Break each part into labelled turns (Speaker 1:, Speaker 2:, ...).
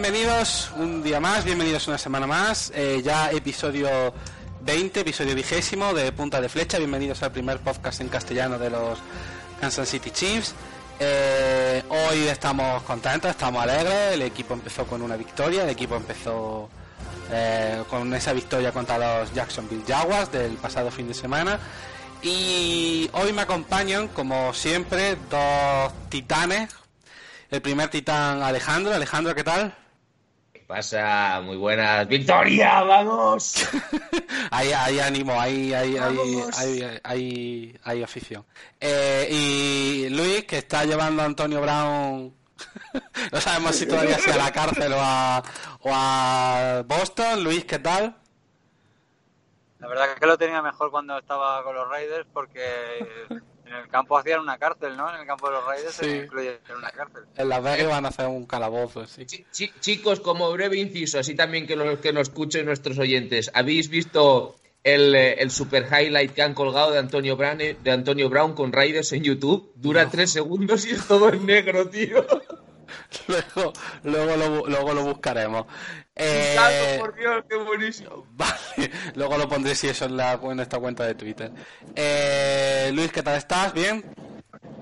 Speaker 1: bienvenidos un día más, bienvenidos una semana más, eh, ya episodio 20, episodio vigésimo de Punta de Flecha, bienvenidos al primer podcast en castellano de los Kansas City Chiefs. Eh, hoy estamos contentos, estamos alegres, el equipo empezó con una victoria, el equipo empezó eh, con esa victoria contra los Jacksonville Jaguars del pasado fin de semana. Y hoy me acompañan, como siempre, dos titanes. El primer titán, Alejandro. Alejandro, ¿qué tal?
Speaker 2: ¿Qué pasa? Muy buenas. ¡Victoria! ¡Vamos!
Speaker 1: hay, hay ánimo, hay, hay, hay, hay, afición. Eh, y Luis, que está llevando a Antonio Brown no sabemos si todavía sea a la cárcel o a, o a Boston. Luis, ¿qué tal?
Speaker 3: La verdad es que lo tenía mejor cuando estaba con los Raiders porque en el campo hacían una cárcel, ¿no? En el campo de los Raiders se incluye una cárcel.
Speaker 1: En Las Vegas van a hacer un calabozo, sí.
Speaker 2: chicos, como breve inciso, así también que los que nos escuchen nuestros oyentes, ¿habéis visto el, el, super highlight que han colgado de Antonio Brown, de Antonio Brown con Raiders en YouTube? Dura tres segundos y es todo en negro, tío.
Speaker 1: luego, luego, lo, luego lo buscaremos.
Speaker 2: Eh, por Dios, qué buenísimo.
Speaker 1: Vale, luego lo pondré si eso en, la, en esta cuenta de Twitter. Eh, Luis, ¿qué tal estás? ¿Bien?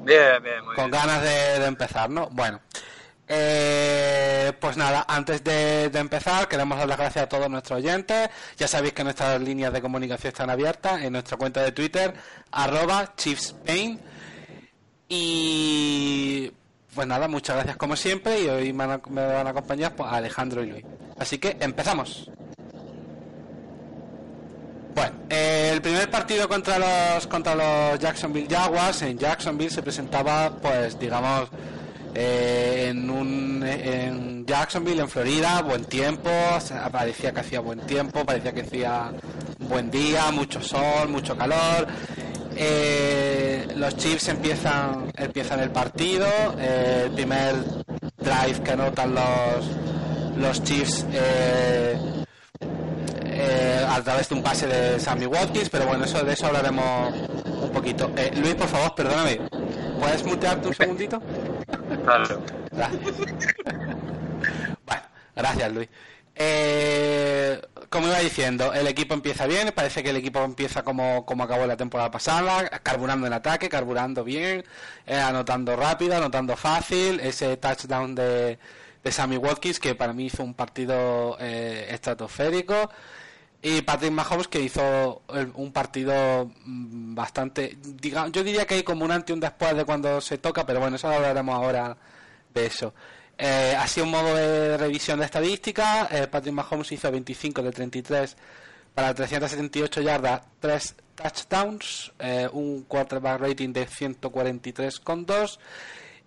Speaker 3: Bien, bien, muy
Speaker 1: Con ganas de, empezar, ¿no? Bueno. Eh, pues nada, antes de, empezar, queremos dar las gracias a todos nuestros oyentes. Ya sabéis que nuestras líneas de comunicación están abiertas en nuestra cuenta de Twitter, arroba ChiefsPain. Y pues nada, muchas gracias como siempre y hoy me van a, acompañar pues, Alejandro y Luis. Así que empezamos. Bueno, eh, el primer partido contra los contra los Jacksonville Jaguars en Jacksonville se presentaba, pues digamos, eh, en un en Jacksonville, en Florida, buen tiempo, parecía que hacía buen tiempo, parecía que hacía buen día, mucho sol, mucho calor eh, los Chiefs empiezan, empiezan el partido. Eh, el primer drive que anotan los, los Chiefs eh, a través de un pase de Sammy Watkins, pero bueno, eso de eso hablaremos un poquito. Luis, por favor, perdóname. ¿Puedes mutearte un segundito?
Speaker 3: Claro.
Speaker 1: Gracias. bueno, gracias, Luis. Eh, como iba diciendo, el equipo empieza bien, parece que el equipo empieza como, como acabó la temporada pasada, carburando en ataque, carburando bien, eh, anotando rápido, anotando fácil, ese touchdown de, de Sammy Watkins que para mí hizo un partido eh, estratosférico y Patrick Mahomes que hizo un partido mm, bastante, digamos, yo diría que hay como un antes y un después de cuando se toca, pero bueno, eso hablaremos ahora de eso. Eh, así un modo de revisión de estadística, eh, Patrick Mahomes hizo 25 de 33 para 378 yardas, 3 touchdowns, eh, un quarterback rating de 143,2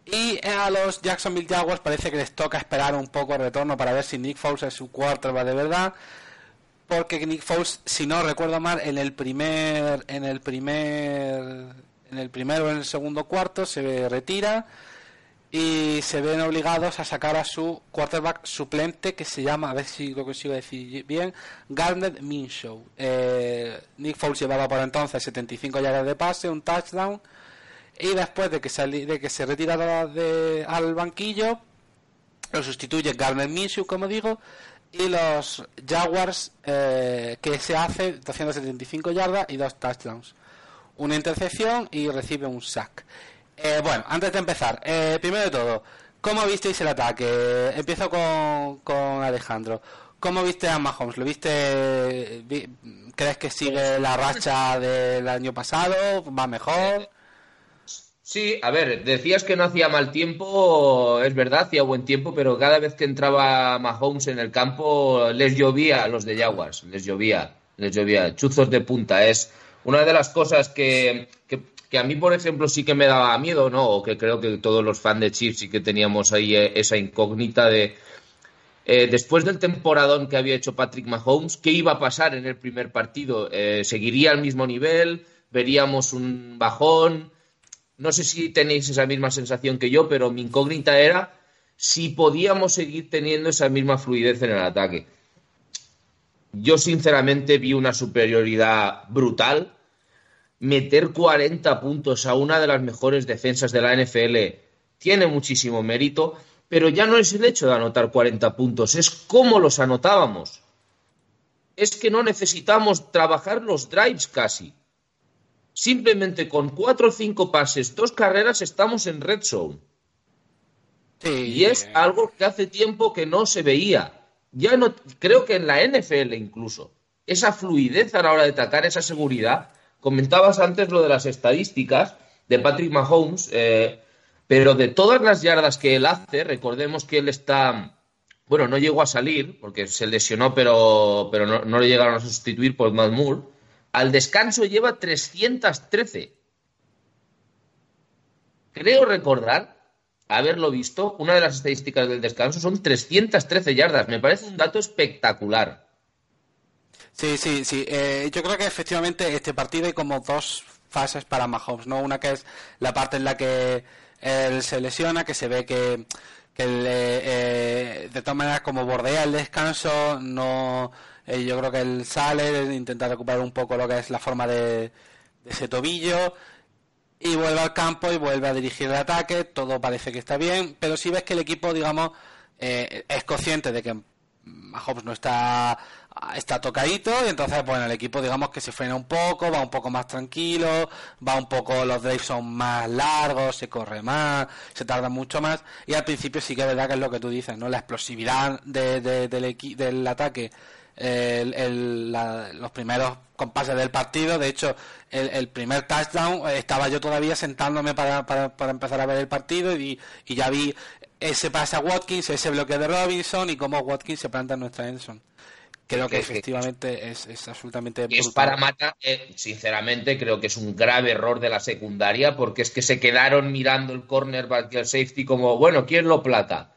Speaker 1: y a los Jacksonville Jaguars parece que les toca esperar un poco el retorno para ver si Nick Foles es su quarterback de verdad porque Nick Foles si no recuerdo mal en el primer en el primer en el primero o en el segundo cuarto se retira se ven obligados a sacar a su quarterback suplente que se llama, a ver si lo consigo decir bien, Garnet Minshew. Eh, Nick Foles llevaba por entonces 75 yardas de pase, un touchdown y después de que, salí, de que se retirara de, al banquillo lo sustituye Garnet Minshew, como digo, y los Jaguars eh, que se hace 275 yardas y dos touchdowns. Una intercepción y recibe un sack. Eh, bueno, antes de empezar, eh, primero de todo, ¿cómo visteis el ataque? Empiezo con, con Alejandro. ¿Cómo viste a Mahomes? ¿Lo viste? ¿Crees que sigue la racha del año pasado? ¿Va mejor?
Speaker 2: Sí, a ver, decías que no hacía mal tiempo, es verdad, hacía buen tiempo, pero cada vez que entraba Mahomes en el campo les llovía a los de Jaguars, les llovía, les llovía, chuzos de punta. Es una de las cosas que, que a mí, por ejemplo, sí que me daba miedo, ¿no? O que creo que todos los fans de Chiefs sí que teníamos ahí eh, esa incógnita de, eh, después del temporadón que había hecho Patrick Mahomes, ¿qué iba a pasar en el primer partido? Eh, ¿Seguiría al mismo nivel? ¿Veríamos un bajón? No sé si tenéis esa misma sensación que yo, pero mi incógnita era si podíamos seguir teniendo esa misma fluidez en el ataque. Yo sinceramente vi una superioridad brutal meter 40 puntos a una de las mejores defensas de la NFL tiene muchísimo mérito. pero ya no es el hecho de anotar 40 puntos, es cómo los anotábamos. Es que no necesitamos trabajar los drives casi. Simplemente con cuatro o cinco pases, dos carreras, estamos en red zone. y es algo que hace tiempo que no se veía. Ya no, creo que en la NFL incluso, esa fluidez a la hora de atacar, esa seguridad. Comentabas antes lo de las estadísticas de Patrick Mahomes, eh, pero de todas las yardas que él hace, recordemos que él está, bueno, no llegó a salir porque se lesionó, pero, pero no, no le llegaron a sustituir por Matt Moore. Al descanso lleva 313. Creo recordar haberlo visto. Una de las estadísticas del descanso son 313 yardas. Me parece un dato espectacular.
Speaker 1: Sí, sí, sí. Eh, yo creo que efectivamente este partido hay como dos fases para Mahomes, ¿no? Una que es la parte en la que él se lesiona, que se ve que, que eh, de todas maneras como bordea el descanso, no eh, yo creo que él sale, intenta recuperar un poco lo que es la forma de, ese tobillo y vuelve al campo y vuelve a dirigir el ataque, todo parece que está bien, pero si ves que el equipo, digamos, eh, es consciente de que Mahomes no está está tocadito y entonces bueno el equipo digamos que se frena un poco va un poco más tranquilo va un poco los drives son más largos se corre más se tarda mucho más y al principio sí que es verdad que es lo que tú dices no la explosividad de, del, del ataque los primeros compases del partido. De hecho, el, primer touchdown eh, estaba yo todavía sentándome para, para, empezar a ver el partido y, ya vi ese pase a Watkins, ese bloque de Robinson y cómo Watkins se planta en nuestra Enson. Creo que efectivamente es, es absolutamente
Speaker 2: Es para Mata, eh, sinceramente, creo que es un grave error de la secundaria porque es que se quedaron mirando el cornerback y el safety como, bueno, ¿quién lo plata?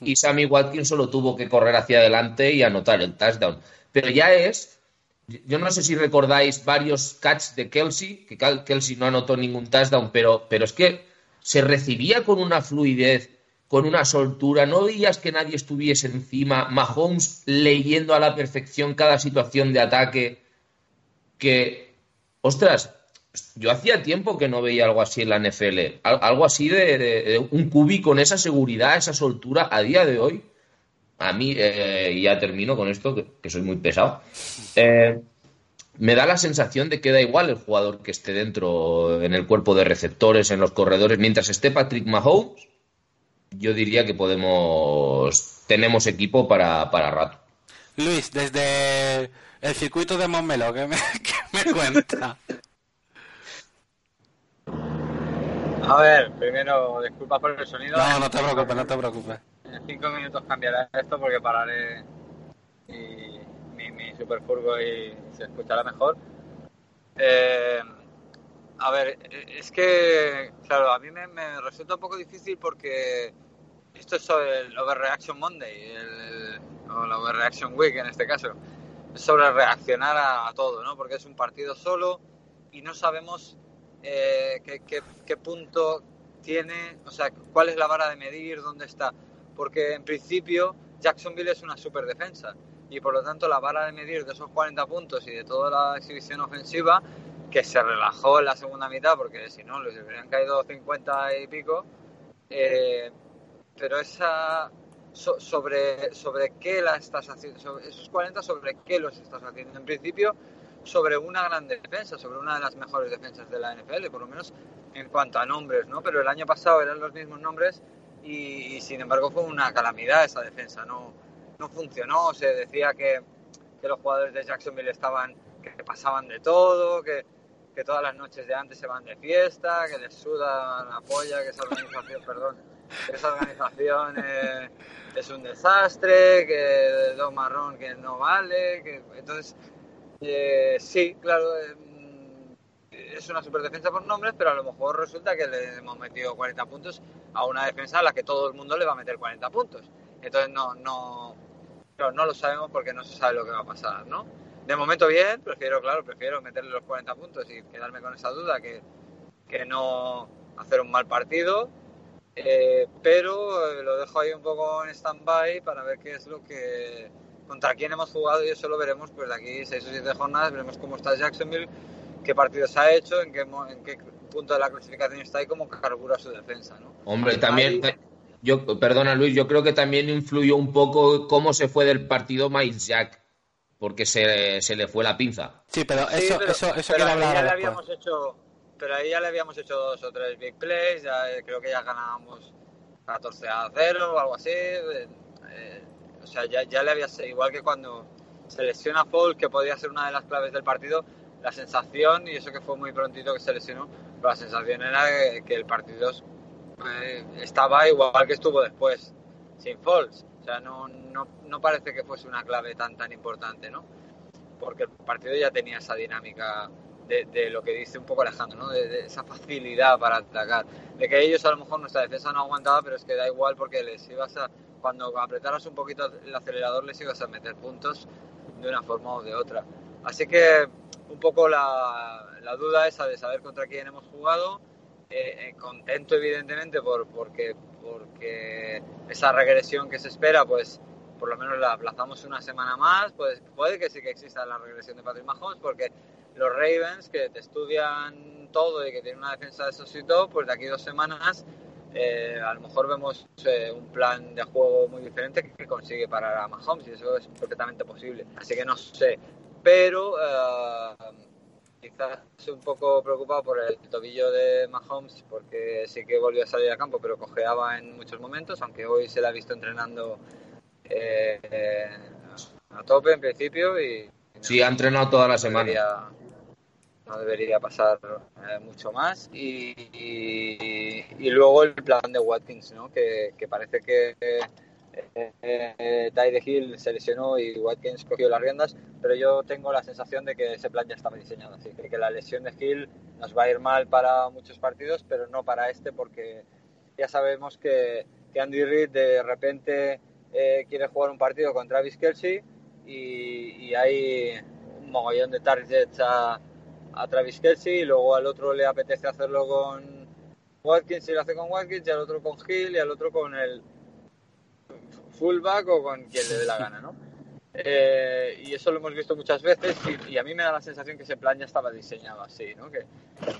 Speaker 2: y Sammy Watkins solo tuvo que correr hacia adelante y anotar el touchdown. Pero ya es, yo no sé si recordáis varios catch de Kelsey, que Kelsey no anotó ningún touchdown, pero, pero es que se recibía con una fluidez, con una soltura, no veías que nadie estuviese encima, Mahomes leyendo a la perfección cada situación de ataque, que, ostras, yo hacía tiempo que no veía algo así en la NFL. Algo así de, un cubi con esa seguridad, esa soltura a día de hoy. A mí, eh, ya termino con esto, que, soy muy pesado. Eh, me da la sensación de que da igual el jugador que esté dentro en el cuerpo de receptores, en los corredores. Mientras esté Patrick Mahomes, yo diría que podemos. Tenemos equipo para, para rato.
Speaker 1: Luis, desde el circuito de Montmeló, ¿qué me, qué me cuenta?
Speaker 4: A ver, primero, disculpas por el sonido.
Speaker 1: No, no te preocupes, no te preocupes.
Speaker 4: En cinco minutos cambiará esto porque pararé y, mi, mi superfurgo y se escuchará mejor. Eh, a ver, es que, claro, a mí me, resulta un poco difícil porque esto es sobre el Overreaction Monday, o la Overreaction Week en este caso. Es sobre reaccionar a todo, ¿no? Porque es un partido solo y no sabemos eh, qué, punto tiene, o sea, cuál es la vara de medir, dónde está. Porque en principio Jacksonville es una super defensa y por lo tanto la vara de medir de esos 40 puntos y de toda la exhibición ofensiva que se relajó en la segunda mitad porque si no les hubieran caído 50 y pico eh, pero esa sobre sobre qué la estás haciendo esos 40 sobre qué los estás haciendo en principio sobre una gran defensa, sobre una de las mejores defensas de la NFL, por lo menos en cuanto a nombres, ¿no? Pero el año pasado eran los mismos nombres y, sin embargo fue una calamidad esa defensa, no, no funcionó, se decía que, que los jugadores de Jacksonville estaban, que pasaban de todo, que, que todas las noches de antes se van de fiesta, que les suda la polla, que esa organización, perdón, esa organización es un desastre, que Don Marrón que no vale, que entonces eh, sí, claro, eh, es una super defensa por nombres, pero a lo mejor resulta que le hemos metido 40 puntos a una defensa a la que todo el mundo le va a meter 40 puntos. Entonces no, no, no lo sabemos porque no se sabe lo que va a pasar, ¿no? De momento bien, prefiero, claro, prefiero meterle los 40 puntos y quedarme con esa duda que, que no hacer un mal partido. Eh, pero lo dejo ahí un poco en stand-by para ver qué es lo que contra quién hemos jugado y eso lo veremos pues de aquí seis o siete jornadas, veremos cómo está Jacksonville, qué partidos ha hecho, en qué, en qué punto de la clasificación está y cómo carbura su defensa. ¿no?
Speaker 2: Hombre, también, yo, perdona Luis, yo creo que también influyó un poco cómo se fue del partido Miles Jack, porque se, se le fue la pinza.
Speaker 1: Sí, pero eso, eso, eso quiero hablar
Speaker 4: ya le habíamos hecho, pero ahí ya le habíamos hecho dos o tres big plays, ya eh, creo que ya ganábamos 14 a 0 o algo así. eh, o sea, ya, ya le había igual que cuando se lesiona Paul, que podía ser una de las claves del partido, la sensación, y eso que fue muy prontito que se lesionó, la sensación era que, que el partido eh, estaba igual que estuvo después, sin Falls. O sea, no, no, no parece que fuese una clave tan tan importante, ¿no? Porque el partido ya tenía esa dinámica de, lo que dice un poco Alejandro, ¿no? De, de esa facilidad para atacar. De que ellos a lo mejor nuestra defensa no aguantaba, pero es que da igual porque les ibas a, cuando apretaras un poquito el acelerador les ibas a meter puntos de una forma o de otra. Así que un poco la, la duda esa de saber contra quién hemos jugado. Eh, eh, contento evidentemente por, porque, porque esa regresión que se espera, pues por lo menos la aplazamos una semana más. Pues puede que sí que exista la regresión de Patrick Mahomes, porque los Ravens, que te estudian todo y que tienen una defensa de esos y todo, pues de aquí dos semanas eh, a lo mejor vemos eh, un plan de juego muy diferente que consigue parar a Mahomes y eso es perfectamente posible. Así que no sé, pero eh, quizás un poco preocupado por el tobillo de Mahomes porque sí que volvió a salir a campo, pero cojeaba en muchos momentos, aunque hoy se le ha visto entrenando eh, eh, a tope en principio y
Speaker 2: Sí, ha entrenado toda la semana.
Speaker 4: debería, no debería pasar eh, mucho más. Y, y- luego el plan de Watkins, ¿no? que, que parece que eh, eh, Hill se lesionó y Watkins cogió las riendas, pero yo tengo la sensación de que ese plan ya estaba diseñado. Así que, que la lesión de Hill nos va a ir mal para muchos partidos, pero no para este, porque ya sabemos que, que Andy Reid de repente eh, quiere jugar un partido con Travis Kelsey y, y hay un mogollón de targets a, a Travis Kelsey y luego al otro le apetece hacerlo con Watkins y lo hace con Watkins y al otro con Hill y al otro con el fullback o con quien le dé la gana, ¿no? Eh, y eso lo hemos visto muchas veces y, a mí me da la sensación que ese plan ya estaba diseñado así, ¿no? Que,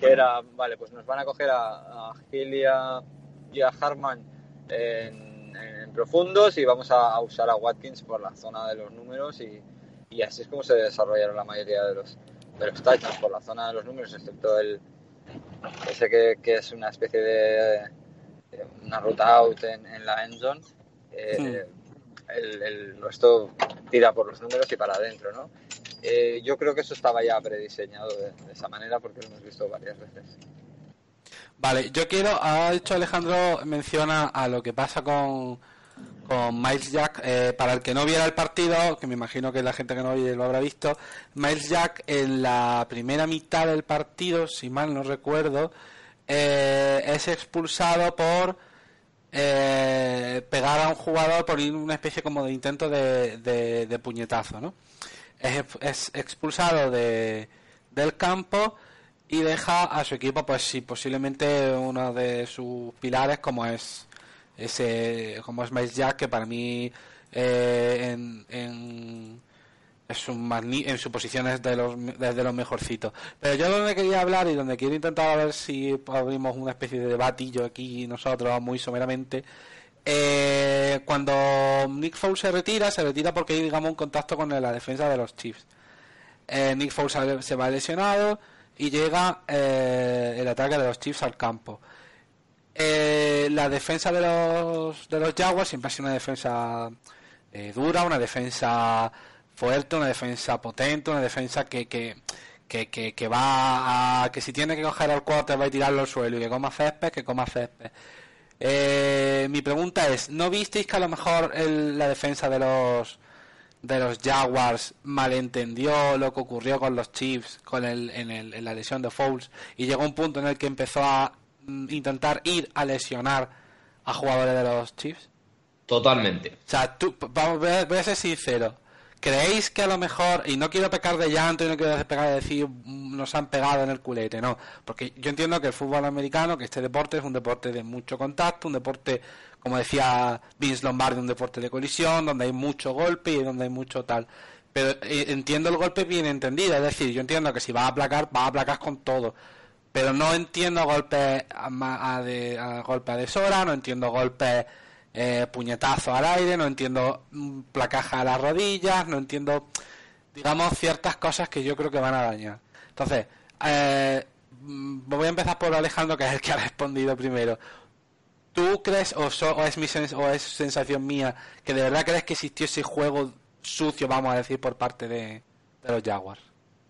Speaker 4: era, vale, pues nos van a coger a, a Hill y a, y Harman en, profundos y vamos a, a usar a Watkins por la zona de los números y, y así es como se desarrollaron la mayoría de los, de los touchdowns por la zona de los números, excepto el ese que, que es una especie de, de una ruta out en, en la end zone. Eh, el, el resto tira por los números y para adentro, ¿no? Eh, yo creo que eso estaba ya prediseñado de, de esa manera porque lo hemos visto varias veces.
Speaker 1: Vale, yo quiero, ha dicho Alejandro, menciona a lo que pasa con, con Miles Jack. Eh, para el que no viera el partido, que me imagino que la gente que no lo habrá visto, Miles Jack en la primera mitad del partido, si mal no recuerdo, eh, es expulsado por eh, pegar a un jugador por una especie como de intento de, puñetazo, ¿no? Es, es expulsado de, del campo y deja a su equipo, pues sí, posiblemente uno de sus pilares como es ese, como Miles Jack, que para mí eh, en, en, es un en su posición es de los, de los mejorcitos. Pero yo donde quería hablar y donde quiero intentar a ver si abrimos una especie de debatillo aquí nosotros muy someramente, eh, cuando Nick Foles se retira, se retira porque hay digamos un contacto con la defensa de los Chiefs. Eh, Nick Foles se va lesionado y llega eh, el ataque de los Chiefs al campo. Eh, la defensa de los de los Jaguars siempre ha sido una defensa eh, dura, una defensa fuerte, una defensa potente, una defensa que, que, que, que, que va a que si tiene que coger al quarter va a tirarlo al suelo y que coma césped, que coma césped. Eh, mi pregunta es, ¿no visteis que a lo mejor el- la defensa de los de los Jaguars malentendió lo que ocurrió con los Chiefs con el, en, el, en la lesión de Foles y llegó un punto en el que empezó a intentar ir a lesionar a jugadores de los Chiefs?
Speaker 2: Totalmente.
Speaker 1: O sea, tú, vamos, voy a, voy a ser sincero. ¿Creéis que a lo mejor, y no quiero pecar de llanto y no quiero pecar de decir "Mm, nos han pegado en el culete, no? Porque yo entiendo que el fútbol americano, que este deporte es un deporte de mucho contacto, un deporte, como decía Vince Lombardi, un deporte de colisión, donde hay mucho golpe y donde hay mucho tal. Pero eh, entiendo el golpe bien entendido, es decir, yo entiendo que si vas a aplacar, vas a aplacar con todo. Pero no entiendo golpes a, a de, a golpes deshora, no entiendo golpes eh, puñetazos al aire, no entiendo mm, placaja a las rodillas, no entiendo, digamos, ciertas cosas que yo creo que van a dañar. Entonces, eh, mm, voy a empezar por Alejandro, que es el que ha respondido primero. ¿Tú crees, o, es, mi o es sensación mía, que de verdad crees que existió ese juego sucio, vamos a decir, por parte de, los Jaguars?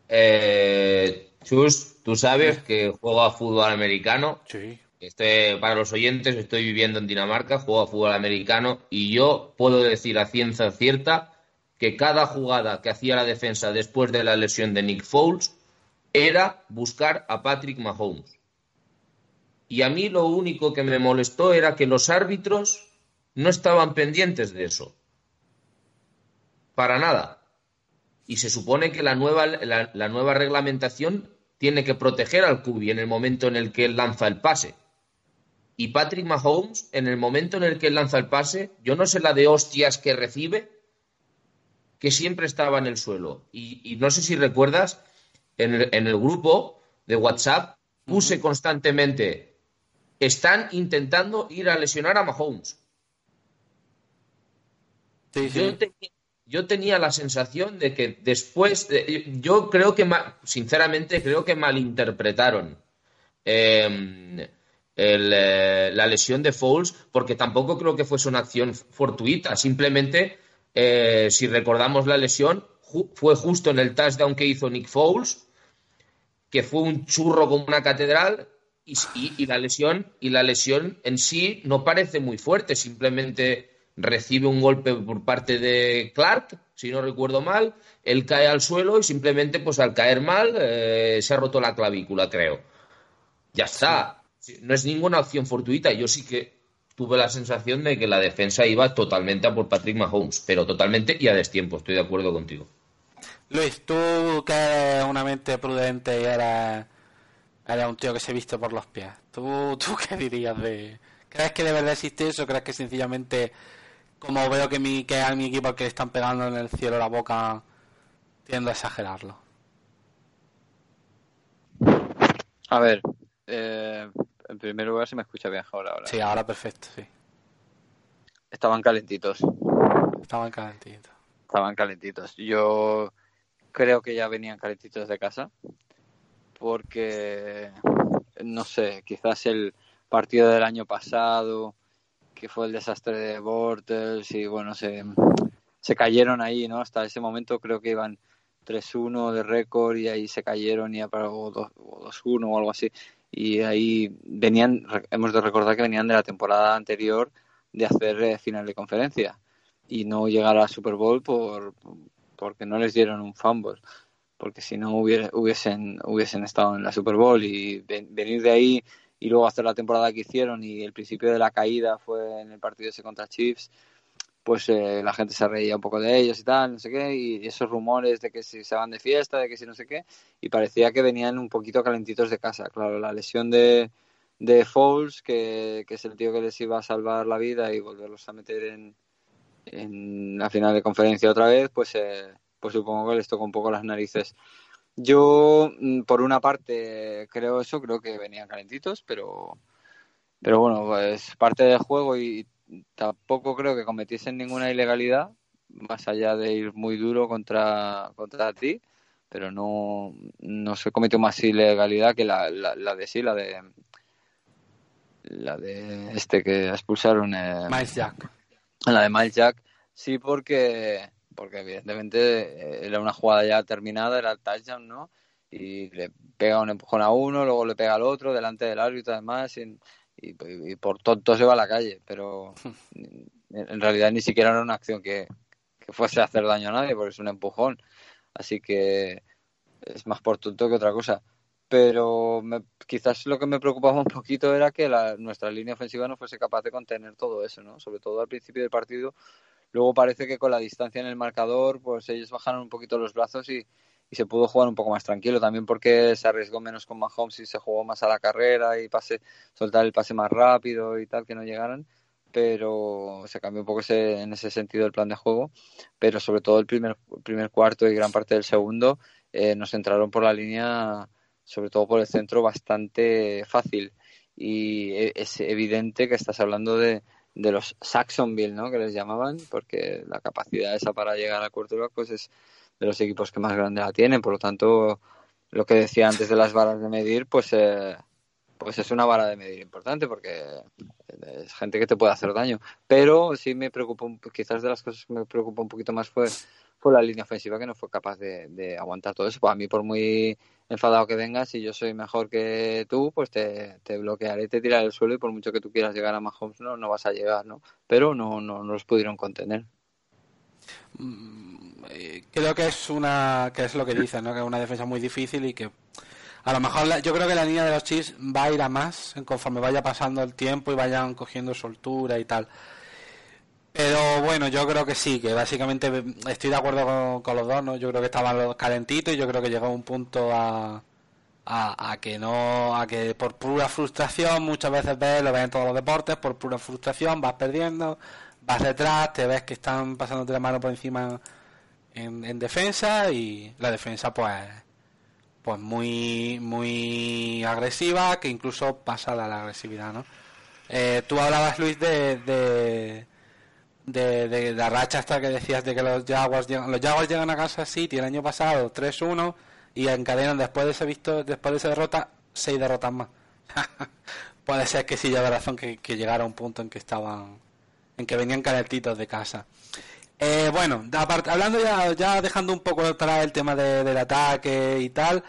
Speaker 2: Eh, Chus, tú sabes que juego a fútbol americano.
Speaker 1: Sí.
Speaker 2: Este, para los oyentes, estoy viviendo en Dinamarca, juego a fútbol americano y yo puedo decir a ciencia cierta que cada jugada que hacía la defensa después de la lesión de Nick Foles era buscar a Patrick Mahomes. Y a mí lo único que me molestó era que los árbitros no estaban pendientes de eso. Para nada. Y se supone que la nueva, la, nueva reglamentación tiene que proteger al QB en el momento en el que él lanza el pase. Y Patrick Mahomes, en el momento en el que él lanza el pase, yo no sé la de hostias que recibe, que siempre estaba en el suelo. Y, no sé si recuerdas, en el, en el, grupo de WhatsApp puse constantemente, están intentando ir a lesionar a Mahomes. Yo, tenía la sensación de que después, yo creo que, sinceramente, creo que malinterpretaron em, eh, la lesión de Foles, porque tampoco creo que fuese una acción fortuita. Simplemente, eh, si recordamos la lesión, fue justo en el touchdown que hizo Nick Foles, que fue un churro como una catedral, y, la lesión y la lesión en sí no parece muy fuerte, simplemente recibe un golpe por parte de Clark, si no recuerdo mal, él cae al suelo y simplemente pues al caer mal eh, se ha roto la clavícula, creo. Ya está, no es ninguna opción fortuita, yo sí que tuve la sensación de que la defensa iba totalmente a por Patrick Mahomes, pero totalmente y a destiempo, estoy de acuerdo contigo.
Speaker 1: Luis, tú que eres una mente prudente y eres era un tío que se viste por los pies. ¿Tú, ¿Tú qué dirías de...? ¿Crees que de verdad existe eso? ¿Crees que sencillamente, como veo que, mi, que a mi equipo al que le están pegando en el cielo la boca, tiendo a exagerarlo?
Speaker 4: A ver, eh, en primer lugar se me escucha bien ahora. ahora.
Speaker 1: Sí, ahora perfecto, sí.
Speaker 4: Estaban calentitos.
Speaker 1: Estaban calentitos.
Speaker 4: Estaban calentitos. Yo creo que ya venían calentitos de casa porque, no sé, quizás el partido del año pasado, que fue el desastre de Bortles, y bueno, se, se cayeron ahí, ¿no? Hasta ese momento creo que iban 3-1 de récord y ahí se cayeron y para 2-1 o algo así. Y ahí venían, hemos de recordar que venían de la temporada anterior de hacer eh, final de conferencia y no llegar a Super Bowl por porque no les dieron un fumble porque si no hubiesen, hubiesen estado en la Super Bowl y venir de ahí y luego hacer la temporada que hicieron y el principio de la caída fue en el partido ese contra Chiefs, pues eh, la gente se reía un poco de ellos y tal, no sé qué, y esos rumores de que si se van de fiesta, de que si no sé qué, y parecía que venían un poquito calentitos de casa. Claro, la lesión de, de Foles, que, que es el tío que les iba a salvar la vida y volverlos a meter en, en la final de conferencia otra vez, pues... Eh, pues supongo que les toca un poco las narices. Yo, mm, por una parte, creo eso, creo que venían calentitos, pero, pero bueno, pues parte del juego y tampoco creo que cometiesen ninguna ilegalidad, más allá de ir muy duro contra, contra ti, pero no, no se cometió más ilegalidad que la, la, de sí, la de la de este que expulsaron
Speaker 1: eh, Miles Jack.
Speaker 4: La de Miles Jack, sí, porque porque evidentemente eh, era una jugada ya terminada, era el touchdown, ¿no? Y le pega un empujón a uno, luego le pega al otro, delante del árbitro además, y, y, por tonto se va a la calle, pero en realidad ni siquiera era una acción que, fuese a hacer daño a nadie, porque es un empujón. Así que es más por tonto que otra cosa. Pero quizás lo que me preocupaba un poquito era que la, nuestra línea ofensiva no fuese capaz de contener todo eso, ¿no? Sobre todo al principio del partido, Luego parece que con la distancia en el marcador, pues ellos bajaron un poquito los brazos y, se pudo jugar un poco más tranquilo. También porque se arriesgó menos con Mahomes y se jugó más a la carrera y pase, soltar el pase más rápido y tal, que no llegaran. Pero se cambió un poco ese, en ese sentido el plan de juego. Pero sobre todo el primer, primer cuarto y gran parte del segundo eh, nos entraron por la línea, sobre todo por el centro, bastante fácil. Y e, es evidente que estás hablando de, de los Saxonville, ¿no? Que les llamaban, porque la capacidad esa para llegar a quarterback pues es de los equipos que más grande la tienen. Por lo tanto, lo que decía antes de las varas de medir, pues, eh, pues es una vara de medir importante porque es gente que te puede hacer daño. Pero sí me preocupó, quizás de las cosas que me preocupó un poquito más fue, fue la línea ofensiva que no fue capaz de, aguantar todo eso. Pues a mí, por muy enfadado que vengas, si yo soy mejor que tú, pues te, te bloquearé, te tiraré al suelo y por mucho que tú quieras llegar a Mahomes, no, no vas a llegar, ¿no? Pero no, no, no los pudieron contener.
Speaker 1: Mm, eh, creo que es una que es lo que dicen, ¿no? Que es una defensa muy difícil y que a lo mejor yo creo que la línea de los Chiefs va a ir a más conforme vaya pasando el tiempo y vayan cogiendo soltura y tal. Pero bueno, yo creo que sí, que básicamente estoy de acuerdo con, los dos, ¿no? Yo creo que estaban calentitos y yo creo que llegó un punto a, a, que no, a que por pura frustración, muchas veces ves, lo ves en todos los deportes, por pura frustración vas perdiendo, vas detrás, te ves que están pasándote la mano por encima en, en defensa y la defensa pues pues muy muy agresiva que incluso pasa la, agresividad, ¿no? Eh, tú hablabas, Luis, de, la racha hasta que decías de que los Jaguars llegan, los Jaguars llegan a Kansas City el año pasado 3-1 y encadenan después de ese visto después de esa derrota seis derrotas más. Puede ser que sí lleve razón que, llegara a un punto en que estaban en que venían calentitos de casa. Eh, bueno hablando ya, ya dejando un poco atrás el tema del ataque y tal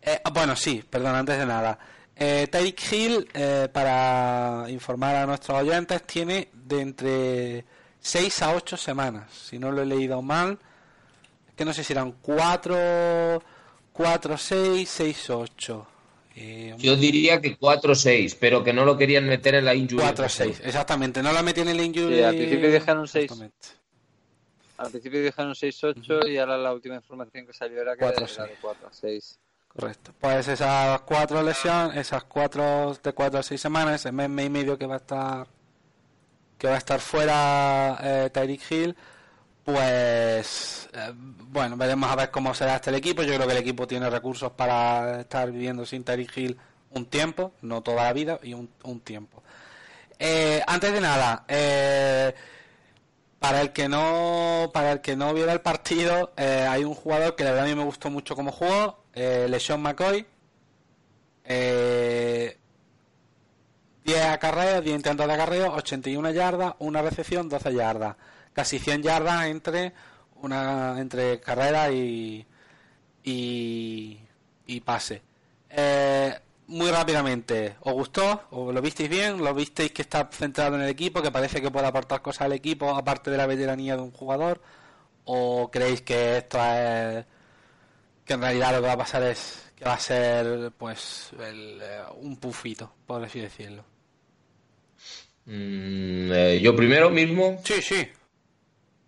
Speaker 1: eh, bueno sí perdón antes de nada. Eh, Hill eh, para informar a nuestros oyentes tiene de entre 6 a 8 semanas, si no lo he leído mal. Es que no sé si eran 4, 4, 6, 6, 8.
Speaker 2: Yo diría que 4-6, pero que no lo querían meter en la injury.
Speaker 1: 4-6, exactamente, no lo metían en la injury.
Speaker 4: Sí, al principio dijeron 6. Al principio dijeron 6-8 y ahora la última información que salió era que 4, era de 4 a 6.
Speaker 1: Correcto. Pues esas cuatro lesiones, esas cuatro de 4 a 6 semanas, ese mes, mes y medio que va a estar que va a estar fuera eh, Tyreek Hill, pues eh, bueno, veremos a ver cómo será este el equipo. Yo creo que el equipo tiene recursos para estar viviendo sin Tyreek Hill un tiempo, no toda la vida, y un, tiempo. Eh, antes de nada, eh, para el que no para el que no viera el partido, hay un jugador que la verdad a mí me gustó mucho como jugó, eh, LeSean McCoy. Eh, 10 acarreos, 10 intentos de acarreo, 81 yardas, una recepción, 12 yardas. Casi 100 yardas entre una entre carrera y, y, pase. Eh, muy rápidamente, ¿os gustó? ¿O lo visteis bien? ¿Lo visteis que está centrado en el equipo? ¿Que parece que puede aportar cosas al equipo aparte de la veteranía de un jugador? ¿O creéis que esto es... que en realidad lo que va a pasar es que va a ser pues eh, un pufito, por así decirlo?
Speaker 2: Mm, eh, yo primero mismo.
Speaker 1: Sí, sí.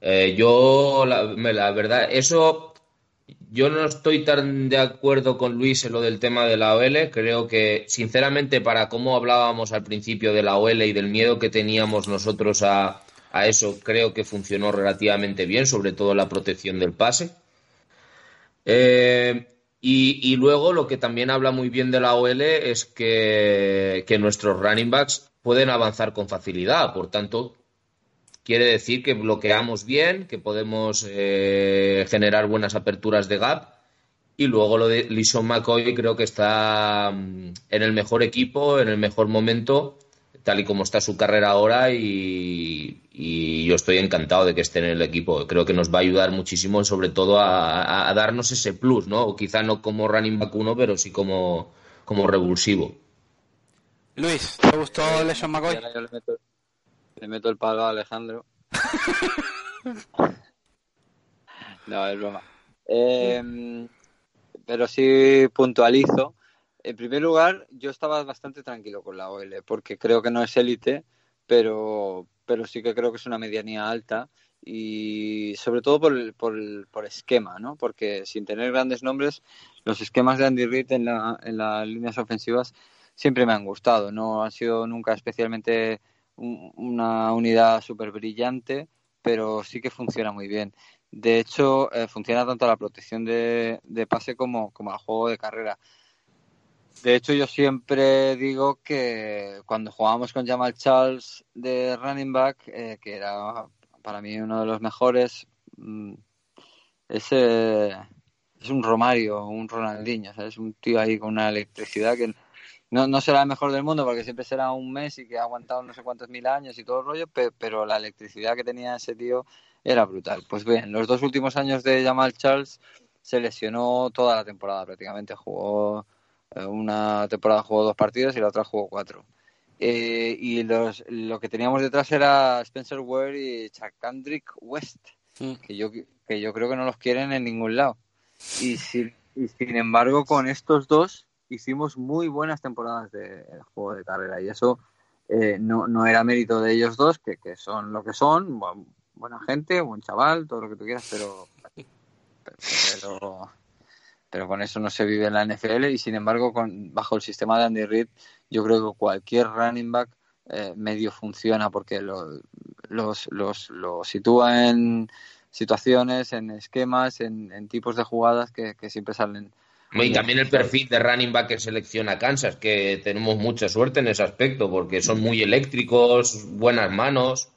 Speaker 2: Eh, yo, la, la, verdad, eso. Yo no estoy tan de acuerdo con Luis en lo del tema de la OL. Creo que, sinceramente, para cómo hablábamos al principio de la OL y del miedo que teníamos nosotros a, a eso, creo que funcionó relativamente bien, sobre todo la protección del pase. Eh, y, y, luego lo que también habla muy bien de la OL es que, que nuestros running backs pueden avanzar con facilidad. Por tanto, quiere decir que bloqueamos bien, que podemos eh, generar buenas aperturas de gap. Y luego lo de Lison McCoy creo que está mm, en el mejor equipo, en el mejor momento, tal y como está su carrera ahora. Y, yo estoy encantado de que esté en el equipo. Creo que nos va a ayudar muchísimo, sobre todo a, darnos ese plus, ¿no? O quizá no como running back uno, pero sí como, como revulsivo.
Speaker 1: Luis, ¿te gustó LeSean McCoy?
Speaker 4: Yo le meto, el palo a Alejandro. no, es broma. Eh, pero sí puntualizo. En primer lugar, yo estaba bastante tranquilo con la OL, porque creo que no es élite, pero, pero sí que creo que es una medianía alta y sobre todo por, por, por esquema, ¿no? Porque sin tener grandes nombres, los esquemas de Andy Reid en, la, en las líneas ofensivas siempre me han gustado. No han sido nunca especialmente una unidad súper brillante, pero sí que funciona muy bien. De hecho, eh, funciona tanto la protección de, pase como, como al juego de carrera. De hecho, yo siempre digo que cuando jugábamos con Jamal Charles de running back, eh, que era para mí uno de los mejores, mm, ese es un Romario, un Ronaldinho, es un tío ahí con una electricidad que no, no será el mejor del mundo porque siempre será un Messi que ha aguantado no sé cuántos mil años y todo el rollo, pero la electricidad que tenía ese tío era brutal. Pues bien, los dos últimos años de Jamal Charles se lesionó toda la temporada prácticamente, jugó eh, una temporada jugó dos partidos y la otra jugó cuatro. Eh, y los, lo que teníamos detrás era Spencer Ware y Chakandrick West, mm. que, yo, que yo creo que no los quieren en ningún lado. Y sin, y sin embargo, con estos dos hicimos muy buenas temporadas de juego de carrera y eso eh, no, no era mérito de ellos dos, que, que son lo que son, buena gente, buen chaval, todo lo que tú quieras, pero, pero, pero con eso no se vive en la NFL y sin embargo con, bajo el sistema de Andy Reid yo creo que cualquier running back eh, medio funciona porque lo, los, los, lo sitúa en situaciones, en esquemas, en, tipos de jugadas que, siempre salen.
Speaker 2: Y también el perfil de running back que selecciona Kansas, que tenemos mucha suerte en ese aspecto, porque son muy eléctricos, buenas manos.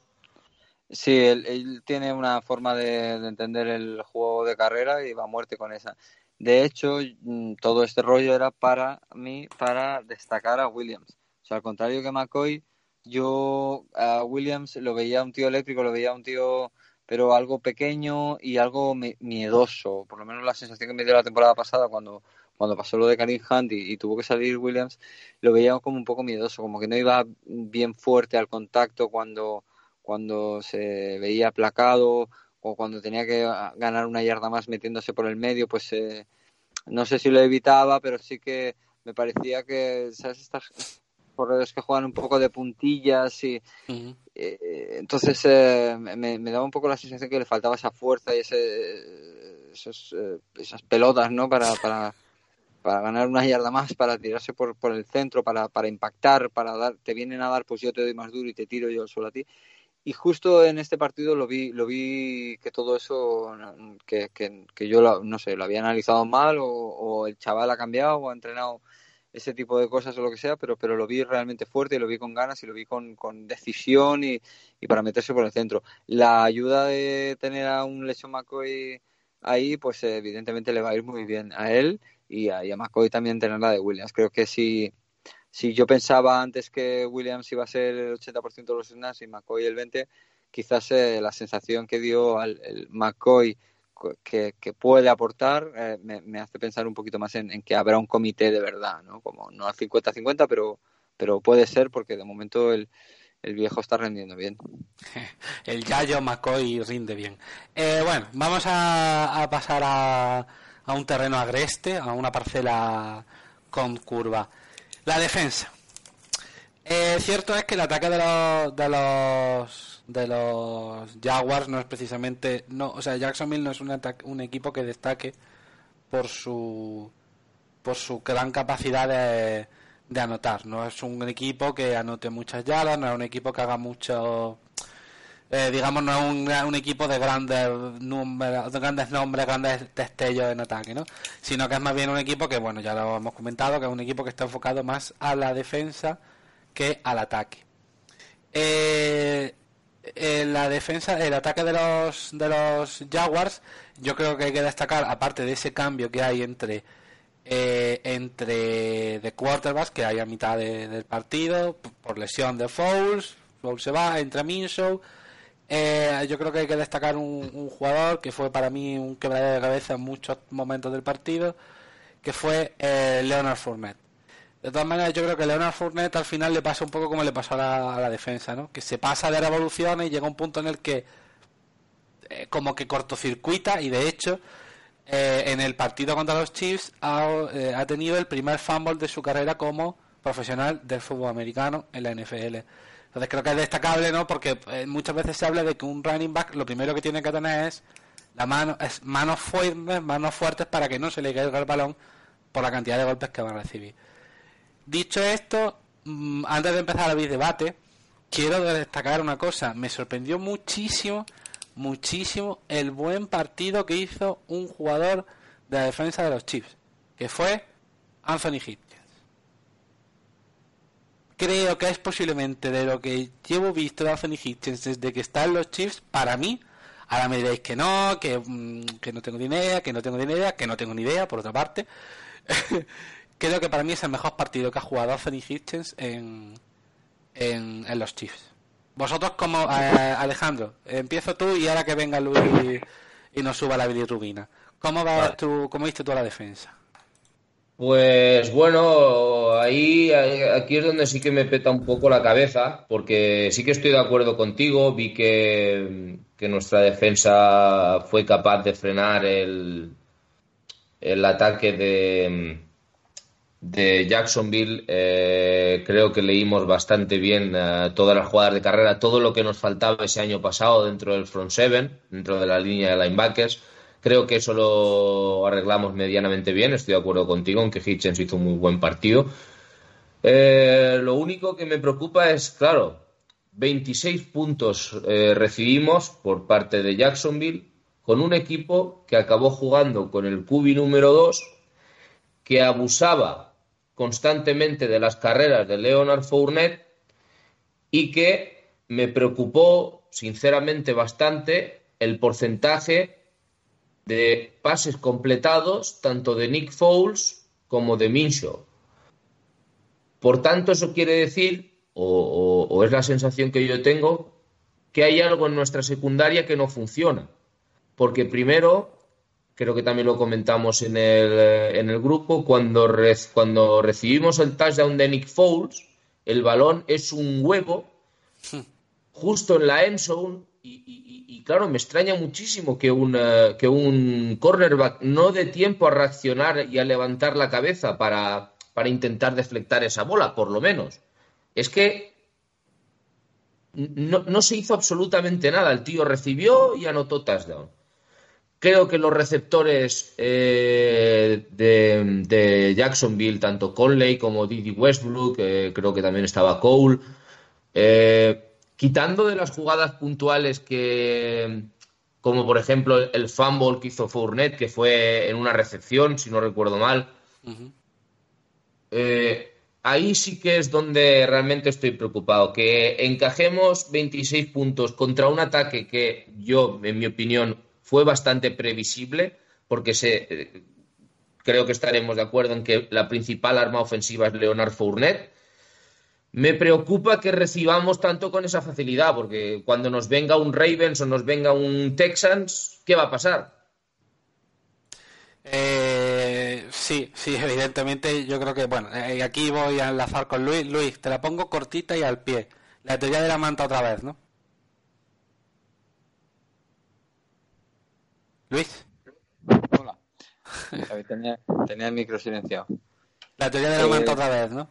Speaker 4: Sí, él, tiene una forma de, entender el juego de carrera y va a muerte con esa. De hecho, mm, todo este rollo era para mí, para destacar a Williams. O sea, al contrario que McCoy, yo a Williams lo veía un tío eléctrico, lo veía un tío pero algo pequeño y algo miedoso. Por lo menos la sensación que me dio la temporada pasada cuando, cuando pasó lo de Karim Hunt y, tuvo que salir Williams, lo veía como un poco miedoso, como que no iba bien fuerte al contacto cuando, cuando se veía aplacado o cuando tenía que ganar una yarda más metiéndose por el medio, pues eh, no sé si lo evitaba, pero sí que me parecía que, ¿sabes? Estas corredores que juegan un poco de puntillas y eh, entonces eh, me, daba un poco la sensación que le faltaba esa fuerza y ese, esos, eh, esas pelotas no para, para, para ganar una yarda más para tirarse por, por el centro para, para impactar para dar te vienen a dar pues yo te doy más duro y te tiro yo solo a ti. Y justo en este partido lo vi lo vi que todo eso que, que, que yo no sé lo había analizado mal o, o el chaval ha cambiado o ha entrenado ese tipo de cosas o lo que sea, pero, pero lo vi realmente fuerte, y lo vi con ganas y lo vi con, con decisión y, y, para meterse por el centro. La ayuda de tener a un Lecho McCoy ahí, pues evidentemente le va a ir muy bien a él y a, y McCoy también tener la de Williams. Creo que si, si yo pensaba antes que Williams iba a ser el 80% de los snaps y McCoy el 20%, quizás eh, la sensación que dio al el McCoy que, puede aportar eh, me, hace pensar un poquito más en, que habrá un comité de verdad, ¿no? Como no al 50-50, pero, pero puede ser porque de momento el, el viejo está rendiendo bien.
Speaker 1: El Yayo McCoy rinde bien. Eh, bueno, vamos a, pasar a, a, un terreno agreste, a una parcela con curva. La defensa. Eh, cierto es que el ataque de los, de los de los Jaguars no es precisamente no o sea Jacksonville no es un, un equipo que destaque por su por su gran capacidad de, anotar. No es un equipo que anote muchas yardas no es un equipo que haga mucho eh, digamos no es un, equipo de grandes números de grandes nombres grandes destellos en ataque no sino que es más bien un equipo que bueno ya lo hemos comentado que es un equipo que está enfocado más a la defensa que al ataque. Eh, la defensa, el ataque de los de los Jaguars, yo creo que hay que destacar, aparte de ese cambio que hay entre eh, entre de quarterbacks que hay a mitad del partido por lesión de Fouls, Fouls se va, entra Minshew. Eh, yo creo que hay que destacar un, jugador que fue para mí un quebradero de cabeza en muchos momentos del partido, que fue eh, Leonard Fournette. De todas maneras, yo creo que Leonard Fournette al final le pasa un poco como le pasó a la, defensa, ¿no? Que se pasa de revoluciones y llega un punto en el que eh, como que cortocircuita y de hecho eh, en el partido contra los Chiefs eh, ha, tenido el primer fumble de su carrera como profesional del fútbol americano en la NFL. Entonces creo que es destacable, ¿no? Porque muchas veces se habla de que un running back lo primero que tiene que tener es la mano, es manos fuertes, manos fuertes para que no se le caiga el balón por la cantidad de golpes que va a recibir. Dicho esto, mm, antes de empezar el debate, quiero destacar una cosa. Me sorprendió muchísimo, muchísimo el buen partido que hizo un jugador de la defensa de los Chiefs, que fue Anthony Hopkins. creo que es posiblemente de lo que llevo visto de Anthony Hitchens desde que están los Chiefs, para mí, ahora me diréis que no, que, mm, que no tengo ni idea, que no tengo ni idea, que no tengo ni idea, por otra parte, creo que para mí es el mejor partido que ha jugado Anthony Hitchens en, en, en los Chiefs. Vosotros como eh, Alejandro, empiezo tú y ahora que venga Luis y nos suba la bilirrubina. ¿Cómo va tu, cómo viste tú la defensa?
Speaker 2: Pues bueno, ahí aquí es donde sí que me peta un poco la cabeza, porque sí que estoy de acuerdo contigo, vi que, que nuestra defensa fue capaz de frenar el, el ataque de, de Jacksonville. Eh, creo que leímos bastante bien eh, todas las jugadas de carrera, todo lo que nos faltaba ese año pasado dentro del front seven, dentro de la línea de linebackers. Creo que eso lo arreglamos medianamente bien. Estoy de acuerdo contigo en que Hitchens hizo un muy buen partido. Eh, lo único que me preocupa es, claro, 26 puntos recibimos por parte de Jacksonville con un equipo que acabó jugando con el cubi número 2, que abusaba constantemente de las carreras de Leonard Fournette y que me preocupó sinceramente bastante el porcentaje de pases completados tanto de Nick Foles como de Minshew. Por tanto, eso quiere decir, o, o, es la sensación que yo tengo, que hay algo en nuestra secundaria que no funciona. Porque primero, creo que también lo comentamos en el, en el grupo, cuando, cuando recibimos el touchdown de Nick Foles, el balón es un huevo justo en la end zone y, claro, me extraña muchísimo que, una, que un cornerback no dé tiempo a reaccionar y a levantar la cabeza para, para intentar deflectar esa bola, por lo menos. Es que no, no se hizo absolutamente nada. El tío recibió y anotó touchdown. Creo que los receptores eh, de, Jacksonville, tanto Conley como Didi Westbrook, eh, creo que también estaba Cole, eh, quitando de las jugadas puntuales que, como por ejemplo el fumble que hizo Fournette, que fue en una recepción, si no recuerdo mal, ahí sí que es donde realmente estoy preocupado. Que encajemos 26 puntos contra un ataque que yo, en mi opinión, fue bastante previsible porque se, eh, creo que estaremos de acuerdo en que la principal arma ofensiva es Leonard Fournette. Me preocupa que recibamos tanto con esa facilidad, porque cuando nos venga un Ravens o nos venga un Texans, ¿qué va a pasar?
Speaker 1: Eh, sí, sí, evidentemente yo creo que, bueno, eh, aquí voy a enlazar con Luis. Luis, te la pongo cortita y al pie. La teoría de la manta otra vez, ¿no? Luis.
Speaker 4: Hola. Tenía, tenía, el micro silenciado.
Speaker 1: La teoría de la manta eh, otra vez, ¿no?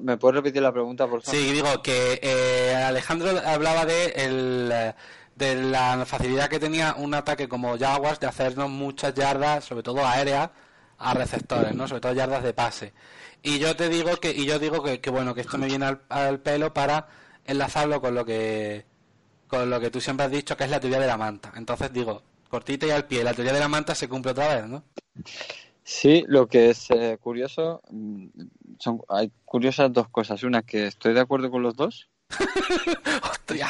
Speaker 4: ¿Me puedes repetir la pregunta, por favor?
Speaker 1: Sí, digo que eh, Alejandro hablaba de, el, de la facilidad que tenía un ataque como Jaguars de hacernos muchas yardas, sobre todo aéreas, a receptores, ¿no? Sobre todo yardas de pase. Y yo te digo que, y yo digo que, que bueno, que esto me viene al, al, pelo para enlazarlo con lo que con lo que tú siempre has dicho que es la teoría de la manta. Entonces digo, cortita y al pie. La teoría de la manta se cumple otra vez, ¿no?
Speaker 4: Sí, lo que es eh, curioso, mm, son, hay curiosas dos cosas. Una, que estoy de acuerdo con los dos.
Speaker 1: Hostia,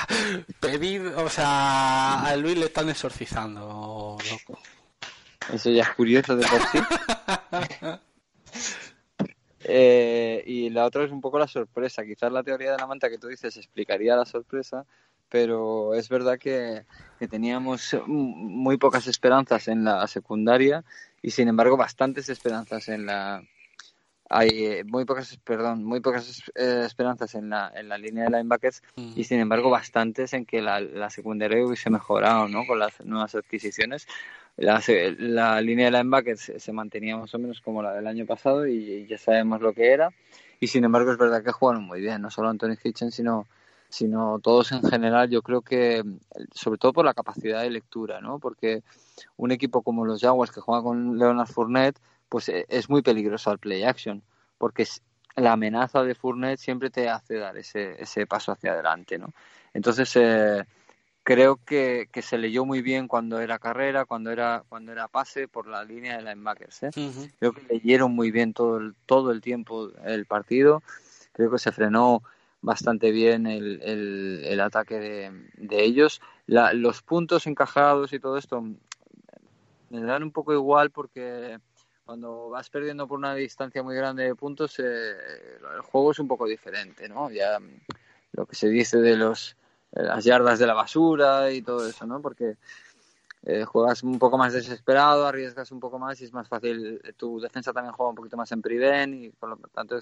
Speaker 1: pedir, o sea, a Luis le están exorcizando, loco.
Speaker 4: Eso ya es curioso de por sí. eh, y la otra es un poco la sorpresa. Quizás la teoría de la manta que tú dices explicaría la sorpresa, pero es verdad que, teníamos muy pocas esperanzas en la secundaria y sin embargo bastantes esperanzas en la hay eh, muy pocas perdón muy pocas eh, esperanzas en la, en la línea de linebackers y sin embargo bastantes en que la, la secundaria hubiese mejorado no con las nuevas adquisiciones. La, la línea de linebackers se mantenía más o menos como la del año pasado y ya sabemos lo que era. Y sin embargo es verdad que jugaron muy bien no solo Anthony Hitchens sino sino todos en general, yo creo que, sobre todo por la capacidad de lectura, ¿no? Porque un equipo como los Jaguars que juega con Leonard Fournette, pues e, es muy peligroso al play action, porque la amenaza de Fournette siempre te hace dar ese, ese paso hacia adelante, ¿no? Entonces, eh, creo que, que, se leyó muy bien cuando era carrera, cuando era cuando era pase por la línea de linebackers. ¿eh? Creo que leyeron muy bien todo el, todo el tiempo el partido creo que se frenó bastante bien el, el, ataque de, de ellos. los puntos encajados y todo esto me dan un poco igual porque cuando vas perdiendo por una distancia muy grande de puntos, eh, el juego es un poco diferente, ¿no? Ya lo que se dice de los las yardas de la basura y todo eso, ¿no? Porque eh, juegas un poco más desesperado, arriesgas un poco más y es más fácil. Tu defensa también juega un poquito más en prevent y por lo tanto,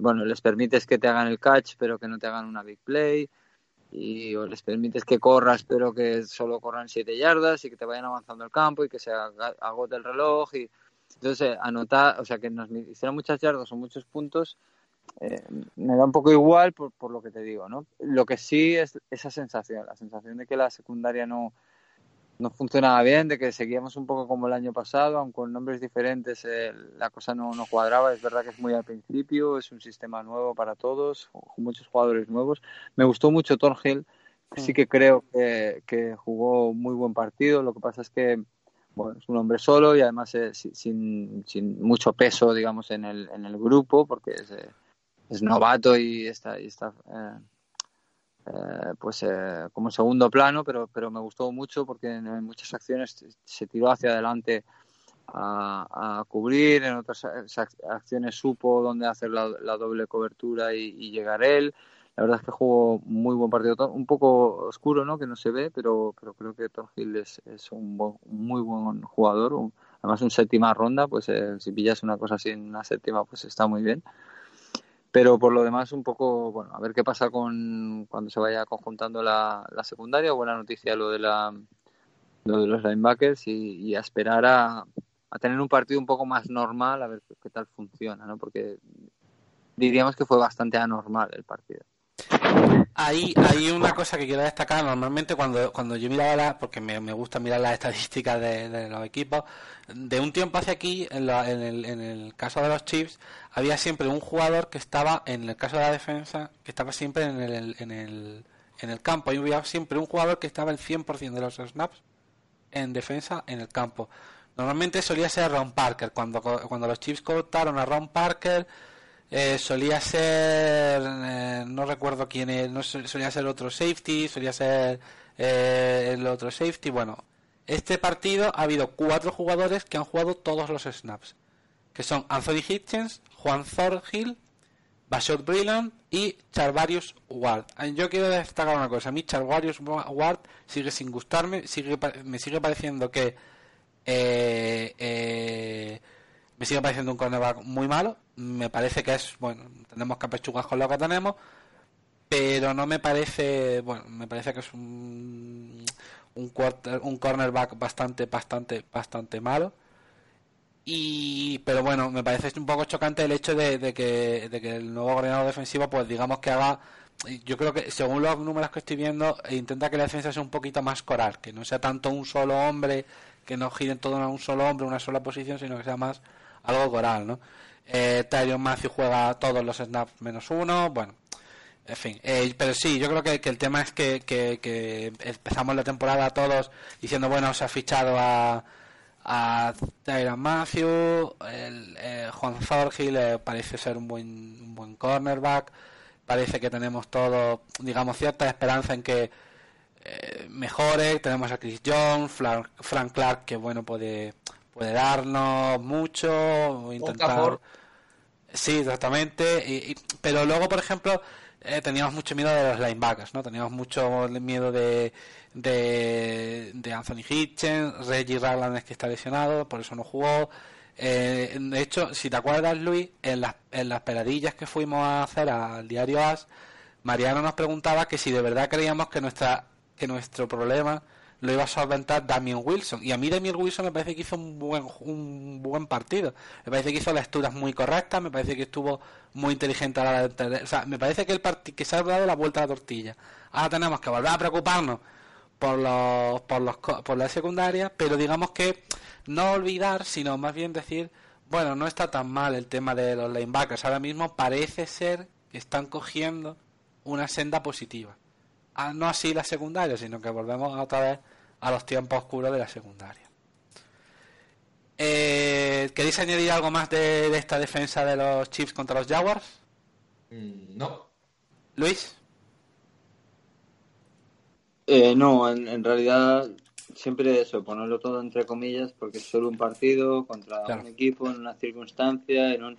Speaker 4: bueno, les permites que te hagan el catch, pero que no te hagan una big play y o les permites que corras, pero que solo corran siete yardas y que te vayan avanzando el campo y que se agote el reloj y entonces anotar, o sea, que nos hicieran muchas yardas o muchos puntos eh, me da un poco igual por, por lo que te digo, ¿no? Lo que sí es esa sensación, la sensación de que la secundaria no, no funcionaba bien, de que seguíamos un poco como el año pasado, aunque con nombres diferentes eh, la cosa no, no, cuadraba. Es verdad que es muy al principio, es un sistema nuevo para todos, muchos jugadores nuevos. Me gustó mucho Thornhill, sí que creo que, que, jugó muy buen partido. Lo que pasa es que bueno, es un hombre solo y además eh, sin, sin, mucho peso, digamos, en el, en el grupo, porque es, es novato y está, y está eh, eh, pues eh, como segundo plano, pero, pero me gustó mucho porque en, muchas acciones se tiró hacia adelante a, cubrir, en otras acciones supo dónde hacer la, doble cobertura y, llegar él. La verdad es que jugó muy buen partido, un poco oscuro, ¿no? Que no se ve, pero, pero creo que Torgil es, es un, muy buen jugador. además, un séptima ronda, pues si pillas una cosa así en una séptima, pues está muy bien pero por lo demás un poco bueno a ver qué pasa con cuando se vaya conjuntando la, la secundaria. Buena noticia lo de la lo de los linebackers y, a esperar a, a, tener un partido un poco más normal a ver qué tal funciona no porque diríamos que fue bastante anormal el partido
Speaker 1: hay, hay una cosa que quiero destacar. Normalmente cuando, cuando yo miraba la, porque me, gusta mirar las estadísticas de, los equipos, de un tiempo hacia aquí, en, el, en el caso de los Chiefs, había siempre un jugador que estaba, en el caso de la defensa, que estaba siempre en el, en el, en el campo. Había siempre un jugador que estaba el 100% de los snaps en defensa en el campo. Normalmente solía ser Ron Parker. Cuando, cuando los Chiefs cortaron a Ron Parker, eh, solía ser, eh, no recuerdo quién es, no solía ser otro safety, solía ser eh, el otro safety. Bueno, este partido ha habido cuatro jugadores que han jugado todos los snaps, que son Anthony Hitchens, Juan Thorhill, Bashot Brillant y Charvarius Ward. Yo quiero destacar una cosa, a mí Charvarius Ward sigue sin gustarme, sigue, me sigue pareciendo que me sigue pareciendo un cornerback muy malo. Me parece que es, bueno, tenemos que apechugar con lo que tenemos, pero no me parece, bueno, me parece que es un, un, quarter, un cornerback bastante, bastante, bastante malo. Y, pero bueno, me parece un poco chocante el hecho de, que, de que el nuevo coordinador defensivo, pues digamos que haga, yo creo que según los números que estoy viendo, intenta que la defensa sea un poquito más coral, que no sea tanto un solo hombre, que no giren todo a un solo hombre, una sola posición, sino que sea más algo coral, ¿no? Eh, Tyrion Matthew juega todos los snaps menos uno, bueno, en fin, eh, pero sí, yo creo que, el tema es que, que, empezamos la temporada todos diciendo, bueno, se ha fichado a, a Tyron Matthew, el, eh, Juan Thorhill eh, parece ser un buen, un buen cornerback, parece que tenemos todo, digamos, cierta esperanza en que mejore, tenemos a Chris Jones, Frank Clark, que bueno, puede puede darnos mucho, intentar... Sí, exactamente. Y, pero luego, por ejemplo, eh, teníamos mucho miedo de los linebackers, ¿no? Teníamos mucho miedo de, de, Anthony Hitchens, Reggie Ragland es que está lesionado, por eso no jugó. Eh, de hecho, si te acuerdas, Luis, en las, en las peladillas que fuimos a hacer al diario AS, Mariano nos preguntaba que si de verdad creíamos que nuestra que nuestro problema lo iba a solventar Damien Wilson. Y a mí Damien Wilson me parece que hizo un buen, un buen partido. Me parece que hizo lecturas muy correctas, me parece que estuvo muy inteligente a la hora de... O sea, me parece que, el que se ha dado la vuelta a la tortilla. Ahora tenemos que volver a preocuparnos por los, por los por la secundaria, pero digamos que no olvidar, sino más bien decir, bueno, no está tan mal el tema de los linebackers. Ahora mismo parece ser que están cogiendo una senda positiva. Ah, no así la secundaria, sino que volvemos otra vez a los tiempos oscuros de la secundaria. Eh, ¿Queréis añadir algo más de, esta defensa de los Chiefs contra los Jaguars?
Speaker 2: Mm, no.
Speaker 1: Luis.
Speaker 4: Eh, no, en, en realidad siempre eso, ponerlo todo entre comillas, porque es solo un partido contra
Speaker 1: Claro.
Speaker 4: un equipo en una circunstancia, en un...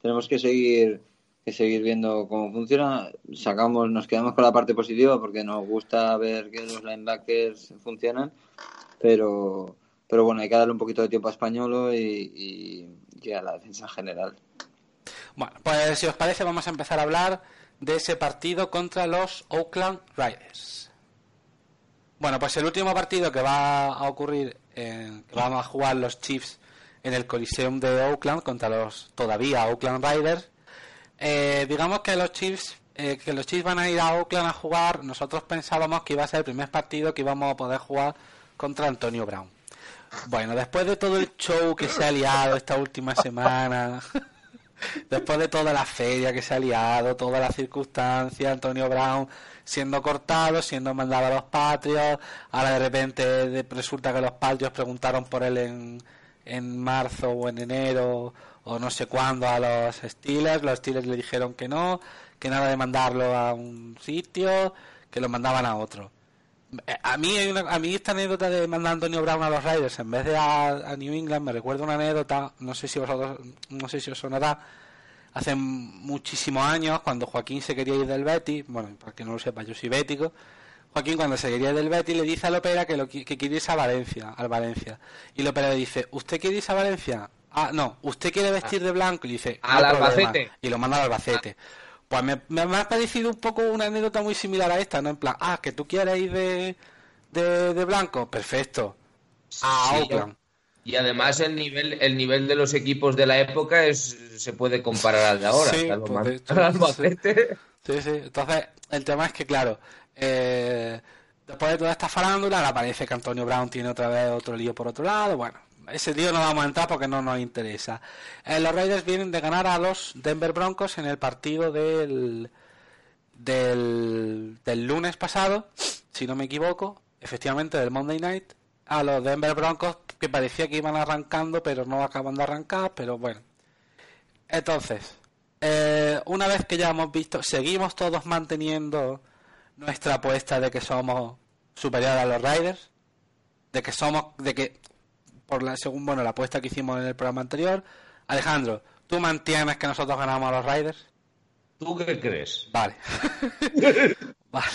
Speaker 4: tenemos que seguir que seguir viendo cómo funciona. Sacamos, nos quedamos con la parte positiva porque nos gusta ver que los linebackers funcionan, pero pero bueno, hay que darle un poquito de tiempo a Españolo y, a la defensa en general.
Speaker 1: Bueno, pues si os parece vamos a empezar a hablar de ese partido contra los Oakland Raiders. Bueno, pues el último partido que va a ocurrir, en- que vamos a jugar los Chiefs en el Coliseum de Oakland contra los todavía Oakland Raiders. Eh, digamos que los Chiefs eh, que los Chiefs van a ir a Oakland a jugar. Nosotros pensábamos que iba a ser el primer partido que íbamos a poder jugar contra Antonio Brown. Bueno, después de todo el show que se ha liado esta última semana, después de toda la feria que se ha liado, todas las circunstancias, Antonio Brown siendo cortado, siendo mandado a los Patriots, ahora de repente resulta que los Patriots preguntaron por él en, en marzo o en enero o no sé cuándo a los Steelers, los Steelers le dijeron que no, que nada de mandarlo a un sitio, que lo mandaban a otro. Eh, A mí, hay una- a mí esta anécdota de mandar a Antonio Brown a los Raiders en vez de a, New England me recuerda una anécdota, no sé si vosotros, no sé si os sonará, hace muchísimos años cuando Joaquín se quería ir del Betis, bueno, para que no lo sepa, yo soy bético, Joaquín cuando se quería ir del Betis le dice a Lopera que, lo, que quiere irse a Valencia, al Valencia, y Lopera le dice, ¿usted quiere irse a Valencia? Ah, no, ¿usted quiere vestir de blanco? Y dice,
Speaker 2: Al. Albacete.
Speaker 1: Y lo manda al Albacete. Pues me, me, ha parecido un poco una anécdota muy similar a esta, ¿no? En plan, ah, que tú quieres ir de, de, de blanco, perfecto. A
Speaker 2: Sí,
Speaker 1: Oakland.
Speaker 2: Y además el nivel, el nivel de los equipos de la época es se puede comparar al de ahora.
Speaker 1: Sí, pues,
Speaker 2: al Albacete.
Speaker 1: Sí, sí. Entonces, el tema es que, claro, eh, después de toda esta farándula, ahora parece que Antonio Brown tiene otra vez otro lío por otro lado. Bueno, ese lío no vamos a entrar porque no nos interesa. Eh, los Raiders vienen de ganar a los Denver Broncos en el partido del, del, del lunes pasado, si no me equivoco, efectivamente del Monday Night, a los Denver Broncos que parecía que iban arrancando, pero no acaban de arrancar, pero bueno. Entonces, eh, una vez que ya hemos visto, seguimos todos manteniendo nuestra apuesta de que somos superiores a los Raiders, de que somos, de que, por la según bueno la apuesta que hicimos en el programa anterior, Alejandro, ¿tú mantienes que nosotros ganamos a los Raiders?
Speaker 2: ¿Tú qué crees?
Speaker 1: Vale. vale.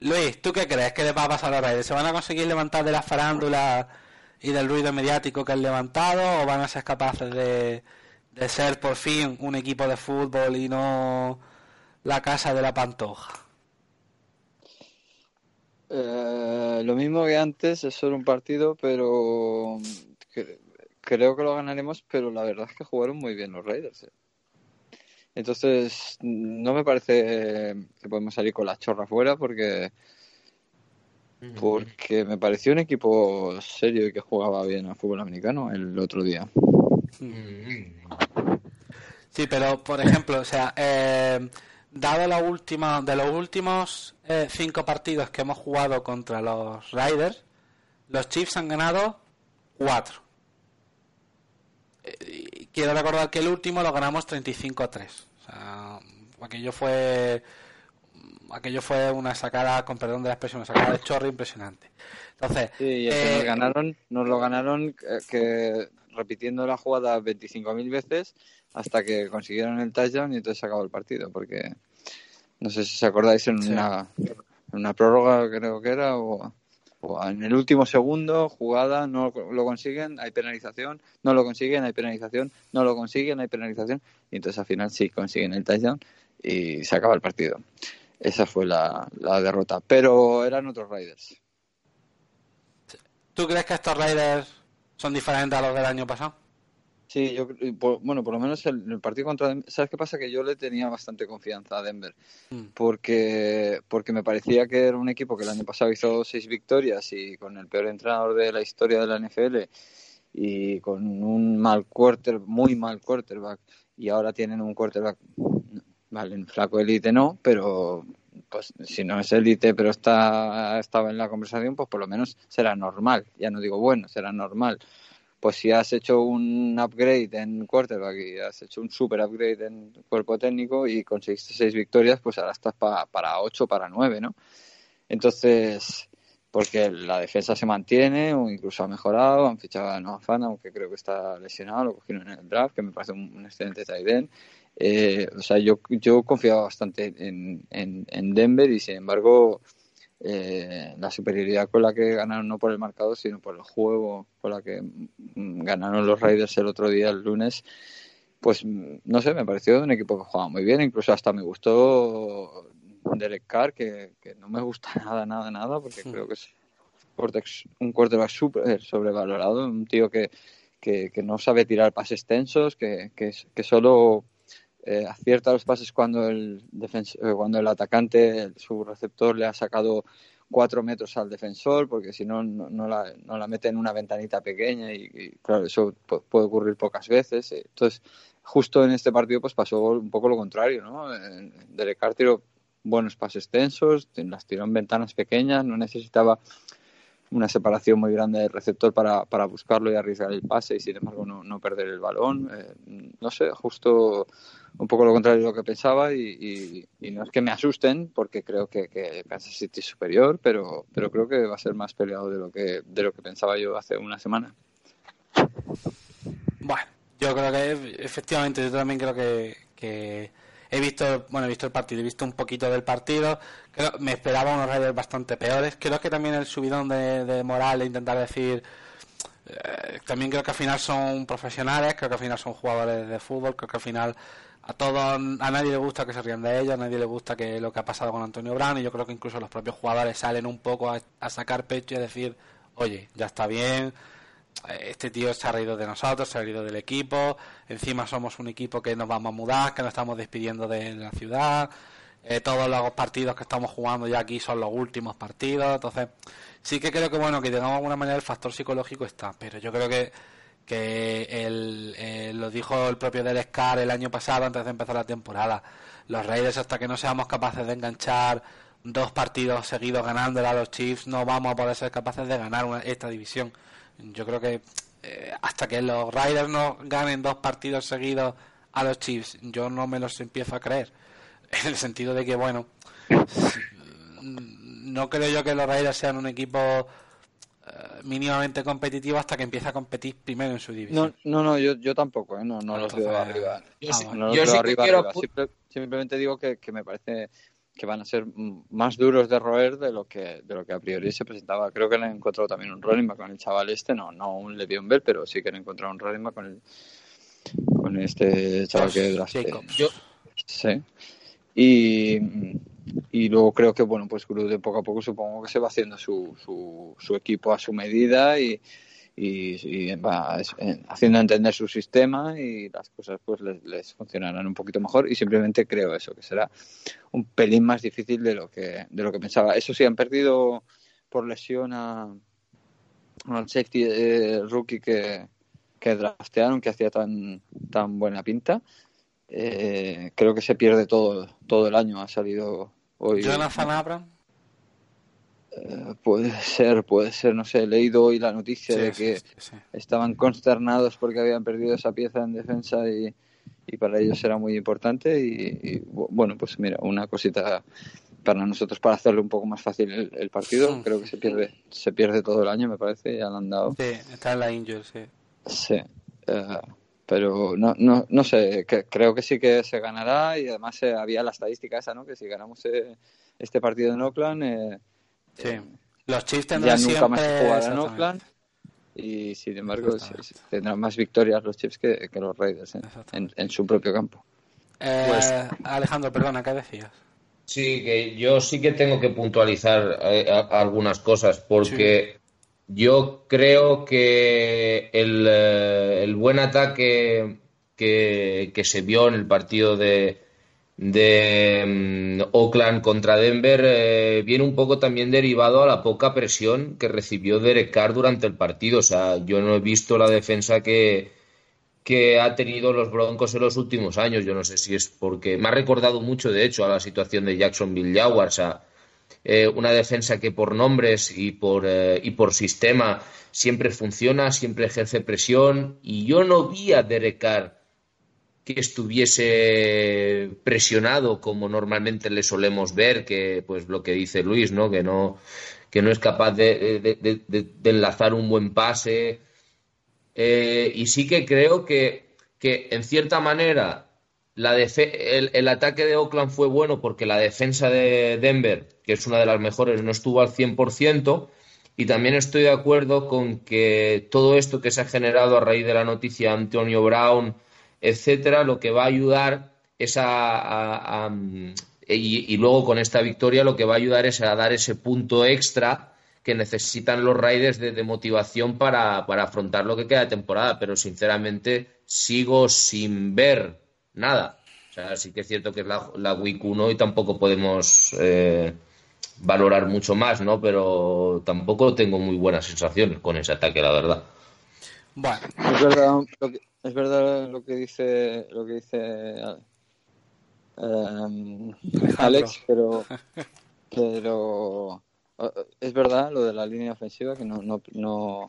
Speaker 1: Luis, ¿tú qué crees que les va a pasar a los Raiders? ¿Se van a conseguir levantar de la farándula y del ruido mediático que han levantado o van a ser capaces de, de ser por fin un equipo de fútbol y no la casa de la pantoja?
Speaker 4: Eh, lo mismo que antes, es solo un partido, pero cre- creo que lo ganaremos, pero la verdad es que jugaron muy bien los Raiders. eh. Entonces, no me parece que podemos salir con la chorra fuera porque, porque me pareció un equipo serio y que jugaba bien al fútbol americano el otro día.
Speaker 2: Mm.
Speaker 1: Sí, pero por ejemplo, o sea, eh, dado la última, de los últimos eh, cinco partidos que hemos jugado contra los Raiders, los Chiefs han ganado cuatro. Eh, quiero recordar que el último lo ganamos 35 a 3. O sea, aquello fue aquello fue una sacada, con perdón de la expresión, una sacada de chorro impresionante. Entonces,
Speaker 4: Sí, y que
Speaker 1: eh,
Speaker 4: nos ganaron, nos lo ganaron eh, que repitiendo la jugada 25.000 veces hasta que consiguieron el touchdown y entonces se acabó el partido. Porque no sé si os acordáis en,
Speaker 1: Sí.
Speaker 4: una, en una prórroga, creo que era, o, o en el último segundo, jugada, no lo consiguen, hay penalización, no lo consiguen, hay penalización, no lo consiguen, hay penalización. Y entonces al final sí consiguen el touchdown y se acaba el partido. Esa fue la, la derrota. Pero eran otros Raiders.
Speaker 1: ¿tú crees que estos Raiders son diferentes a los del año pasado?
Speaker 4: Sí, yo por- bueno, por lo menos el, el partido contra Denver, ¿sabes qué pasa? Que yo le tenía bastante confianza a Denver,
Speaker 1: Mm.
Speaker 4: porque porque me parecía que era un equipo que el año pasado hizo seis victorias y con el peor entrenador de la historia de la NFL y con un mal quarter, muy mal quarterback y ahora tienen un quarterback, vale, en flaco élite no, pero pues si no es élite pero está estaba en la conversación, pues por lo menos será normal, ya no digo bueno, será normal pues si has hecho un upgrade en quarterback y has hecho un super upgrade en cuerpo técnico y conseguiste seis victorias, pues ahora estás para ocho, para nueve, ¿no? Entonces, porque la defensa se mantiene o incluso ha mejorado, han fichado a Noah Fan, aunque creo que está lesionado, lo cogieron en el draft, que me parece un, excelente tight. Eh, o sea, yo, yo confiaba bastante en, en, Denver y sin embargo eh, la superioridad con la que ganaron no por el marcador sino por el juego con la que mm, ganaron los Raiders el otro día, el lunes, pues no sé, me pareció un equipo que jugaba muy bien, incluso hasta me gustó Derek Carr, que, que no me gusta nada, nada, nada, porque creo que es un quarterback súper sobrevalorado, un tío que, que, que, no sabe tirar pases tensos, que, que, que solo eh, acierta los pases cuando el, eh, cuando el atacante, su receptor, le ha sacado cuatro metros al defensor, porque si no, no, la, no la mete en una ventanita pequeña y, claro, eso puede ocurrir pocas veces. Entonces, justo en este partido pues pasó un poco lo contrario, ¿no? Derek tiró buenos pases tensos, las tiró en ventanas pequeñas, no necesitaba una separación muy grande del receptor para, para buscarlo y arriesgar el pase y sin embargo no, no perder el balón. Eh, no sé, justo un poco lo contrario de lo que pensaba y, y, no es que me asusten porque creo que, que, Kansas City es superior, pero, pero creo que va a ser más peleado de lo que, de lo que pensaba yo hace una semana.
Speaker 1: Bueno, yo creo que efectivamente, yo también creo que, que he visto, bueno, he visto el partido, he visto un poquito del partido. Creo, me esperaba unos Raiders bastante peores. Creo que también el subidón de, de moral, intentar decir, eh, también creo que al final son profesionales, creo que al final son jugadores de fútbol, creo que al final a todos, a nadie le gusta que se rían de ellos, a nadie le gusta que lo que ha pasado con Antonio Brown y yo creo que incluso los propios jugadores salen un poco a sacar pecho y a decir, oye, ya está bien, este tío se ha reído de nosotros, se ha reído del equipo, encima somos un equipo que nos vamos a mudar, que nos estamos despidiendo de la ciudad, eh, todos los partidos que estamos jugando ya aquí son los últimos partidos, entonces sí que creo que bueno, que de alguna manera el factor psicológico está, pero yo creo que que el, eh, lo dijo el propio del Scar el año pasado antes de empezar la temporada, los Raiders hasta que no seamos capaces de enganchar dos partidos seguidos ganándole a los Chiefs no vamos a poder ser capaces de ganar esta división yo creo que eh, hasta que los Riders no ganen dos partidos seguidos a los Chiefs, yo no me los empiezo a creer. En el sentido de que, bueno, no creo yo que los Raiders sean un equipo eh, mínimamente competitivo hasta que empiece a competir primero en su división.
Speaker 4: No, no, no yo, yo tampoco, ¿eh? no, no los veo arriba. arriba, simplemente digo que, que me parece que van a ser más duros de roer de lo que de lo que a priori se presentaba. Creo que le han encontrado también un running con el chaval este, no no un Le'Veon Bell, pero sí que han encontrado un running con el con este chaval que
Speaker 2: Yo
Speaker 4: sí. Y, y luego creo que bueno, pues de poco a poco supongo que se va haciendo su, su, su equipo a su medida y y, va haciendo entender su sistema y las cosas pues les, funcionarán un poquito mejor. Y simplemente creo eso que será un pelín más difícil de lo que de lo que pensaba. Eso sí han perdido por lesión a al safety eh, rookie que, que draftearon que hacía tan tan buena pinta. Eh, creo que se pierde todo todo el año. Ha salido hoy
Speaker 1: Jonathan Abram
Speaker 4: eh, puede ser, puede ser, no sé, he leído hoy la noticia de que estaban consternados porque habían perdido esa pieza en defensa y, para ellos era muy importante y, bueno, pues mira, una cosita para nosotros para hacerle un poco más fácil el, partido, hmm. creo que se pierde se pierde todo el año, me parece, ya lo han dado.
Speaker 1: Sí, está en la Angel, sí.
Speaker 4: Sí, eh, pero no, no, no sé, creo que sí que se ganará y además eh, había la estadística esa, ¿no? Que si ganamos este partido en Oakland
Speaker 1: Sí. Los Chiefs tendrán
Speaker 4: ya
Speaker 1: nunca
Speaker 4: más jugar en Oakland y sin embargo tendrán más victorias los Chiefs que, los Raiders ¿eh? en, su propio campo.
Speaker 1: Eh, pues, Alejandro, perdona, ¿qué decías?
Speaker 2: Sí, que yo sí que tengo que puntualizar eh, algunas cosas porque yo creo que el, el buen ataque que, que, se vio en el partido de, de mm, Oakland contra Denver eh, viene un poco también derivado a la poca presión que recibió Derek Carr durante el partido. O sea, yo no he visto la defensa que, que ha tenido los Broncos en los últimos años. Yo no sé si es porque me ha recordado mucho, de hecho, a la situación de Jacksonville Jaguars. eh, una defensa que por nombres y por, eh, y por sistema siempre funciona, siempre ejerce presión. Y yo no vi a Derek Carr que estuviese presionado como normalmente le solemos ver, que pues lo que dice Luis, ¿no? Que no, que no es capaz de, enlazar un buen pase. Eh, y sí que creo que, que en cierta manera la el, el, ataque de Oakland fue bueno porque la defensa de Denver, que es una de las mejores, no estuvo al 100%. Y también estoy de acuerdo con que todo esto que se ha generado a raíz de la noticia de Antonio Brown, etcétera, lo que va a ayudar es a, y, luego con esta victoria lo que va a ayudar es a dar ese punto extra que necesitan los Raiders de, motivación para, para, afrontar lo que queda de temporada. Pero sinceramente sigo sin ver nada. O sea, sí que es cierto que es la, la Week 1 y tampoco podemos eh, valorar mucho más, ¿no? Pero tampoco tengo muy buenas sensaciones con ese ataque, la verdad.
Speaker 4: Bueno. Es verdad lo que, es verdad lo que dice, lo que dice um, Alex, pero, pero es verdad lo de la línea ofensiva que no, no, no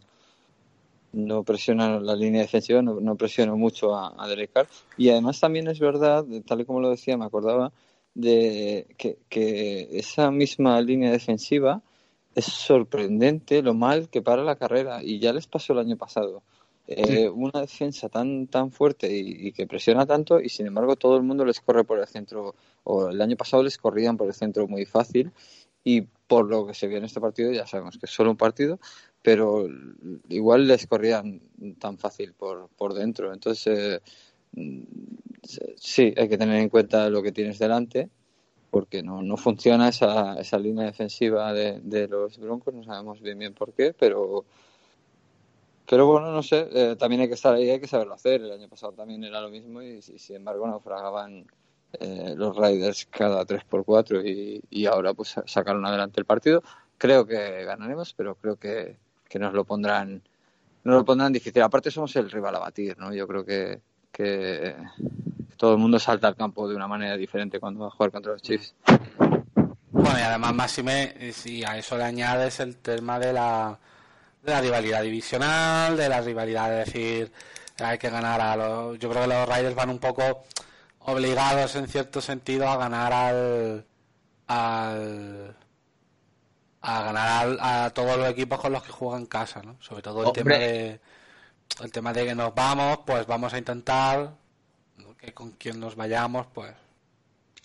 Speaker 4: no presiona la línea defensiva, no, no presiona mucho a, a Derek Carr. Y además también es verdad, tal y como lo decía, me acordaba, de que, que esa misma línea defensiva es sorprendente lo mal que para la carrera y ya les pasó el año pasado. Eh, una defensa tan tan fuerte y, que presiona tanto y sin embargo todo el mundo les corre por el centro o el año pasado les corrían por el centro muy fácil y por lo que se vio en este partido ya sabemos que es solo un partido pero igual les corrían tan fácil por, por dentro. Entonces, eh, sí, hay que tener en cuenta lo que tienes delante, porque no, no funciona esa, esa línea defensiva de, de los Broncos, no sabemos bien bien por qué, pero pero bueno, no sé, eh, también hay que estar ahí, hay que saberlo hacer. El año pasado también era lo mismo y, sin embargo naufragaban eh, los Riders cada 3x4 y, y ahora pues sacaron adelante el partido. Creo que ganaremos, pero creo que, que nos lo pondrán nos lo pondrán difícil. Aparte somos el rival a batir, ¿no? Yo creo que, que todo el mundo salta al campo de una manera diferente cuando va a jugar contra los Chiefs.
Speaker 1: Bueno, y además, Máxime, si a eso le añades el tema de la, de la rivalidad divisional, de la rivalidad de decir hay que ganar a los... Yo creo que los Raiders van un poco obligados en cierto sentido a ganar al, al a ganar a, todos los equipos con los que juegan en casa, ¿no? Sobre todo el tema de el tema de que nos vamos, pues vamos a intentar que con quien nos vayamos, pues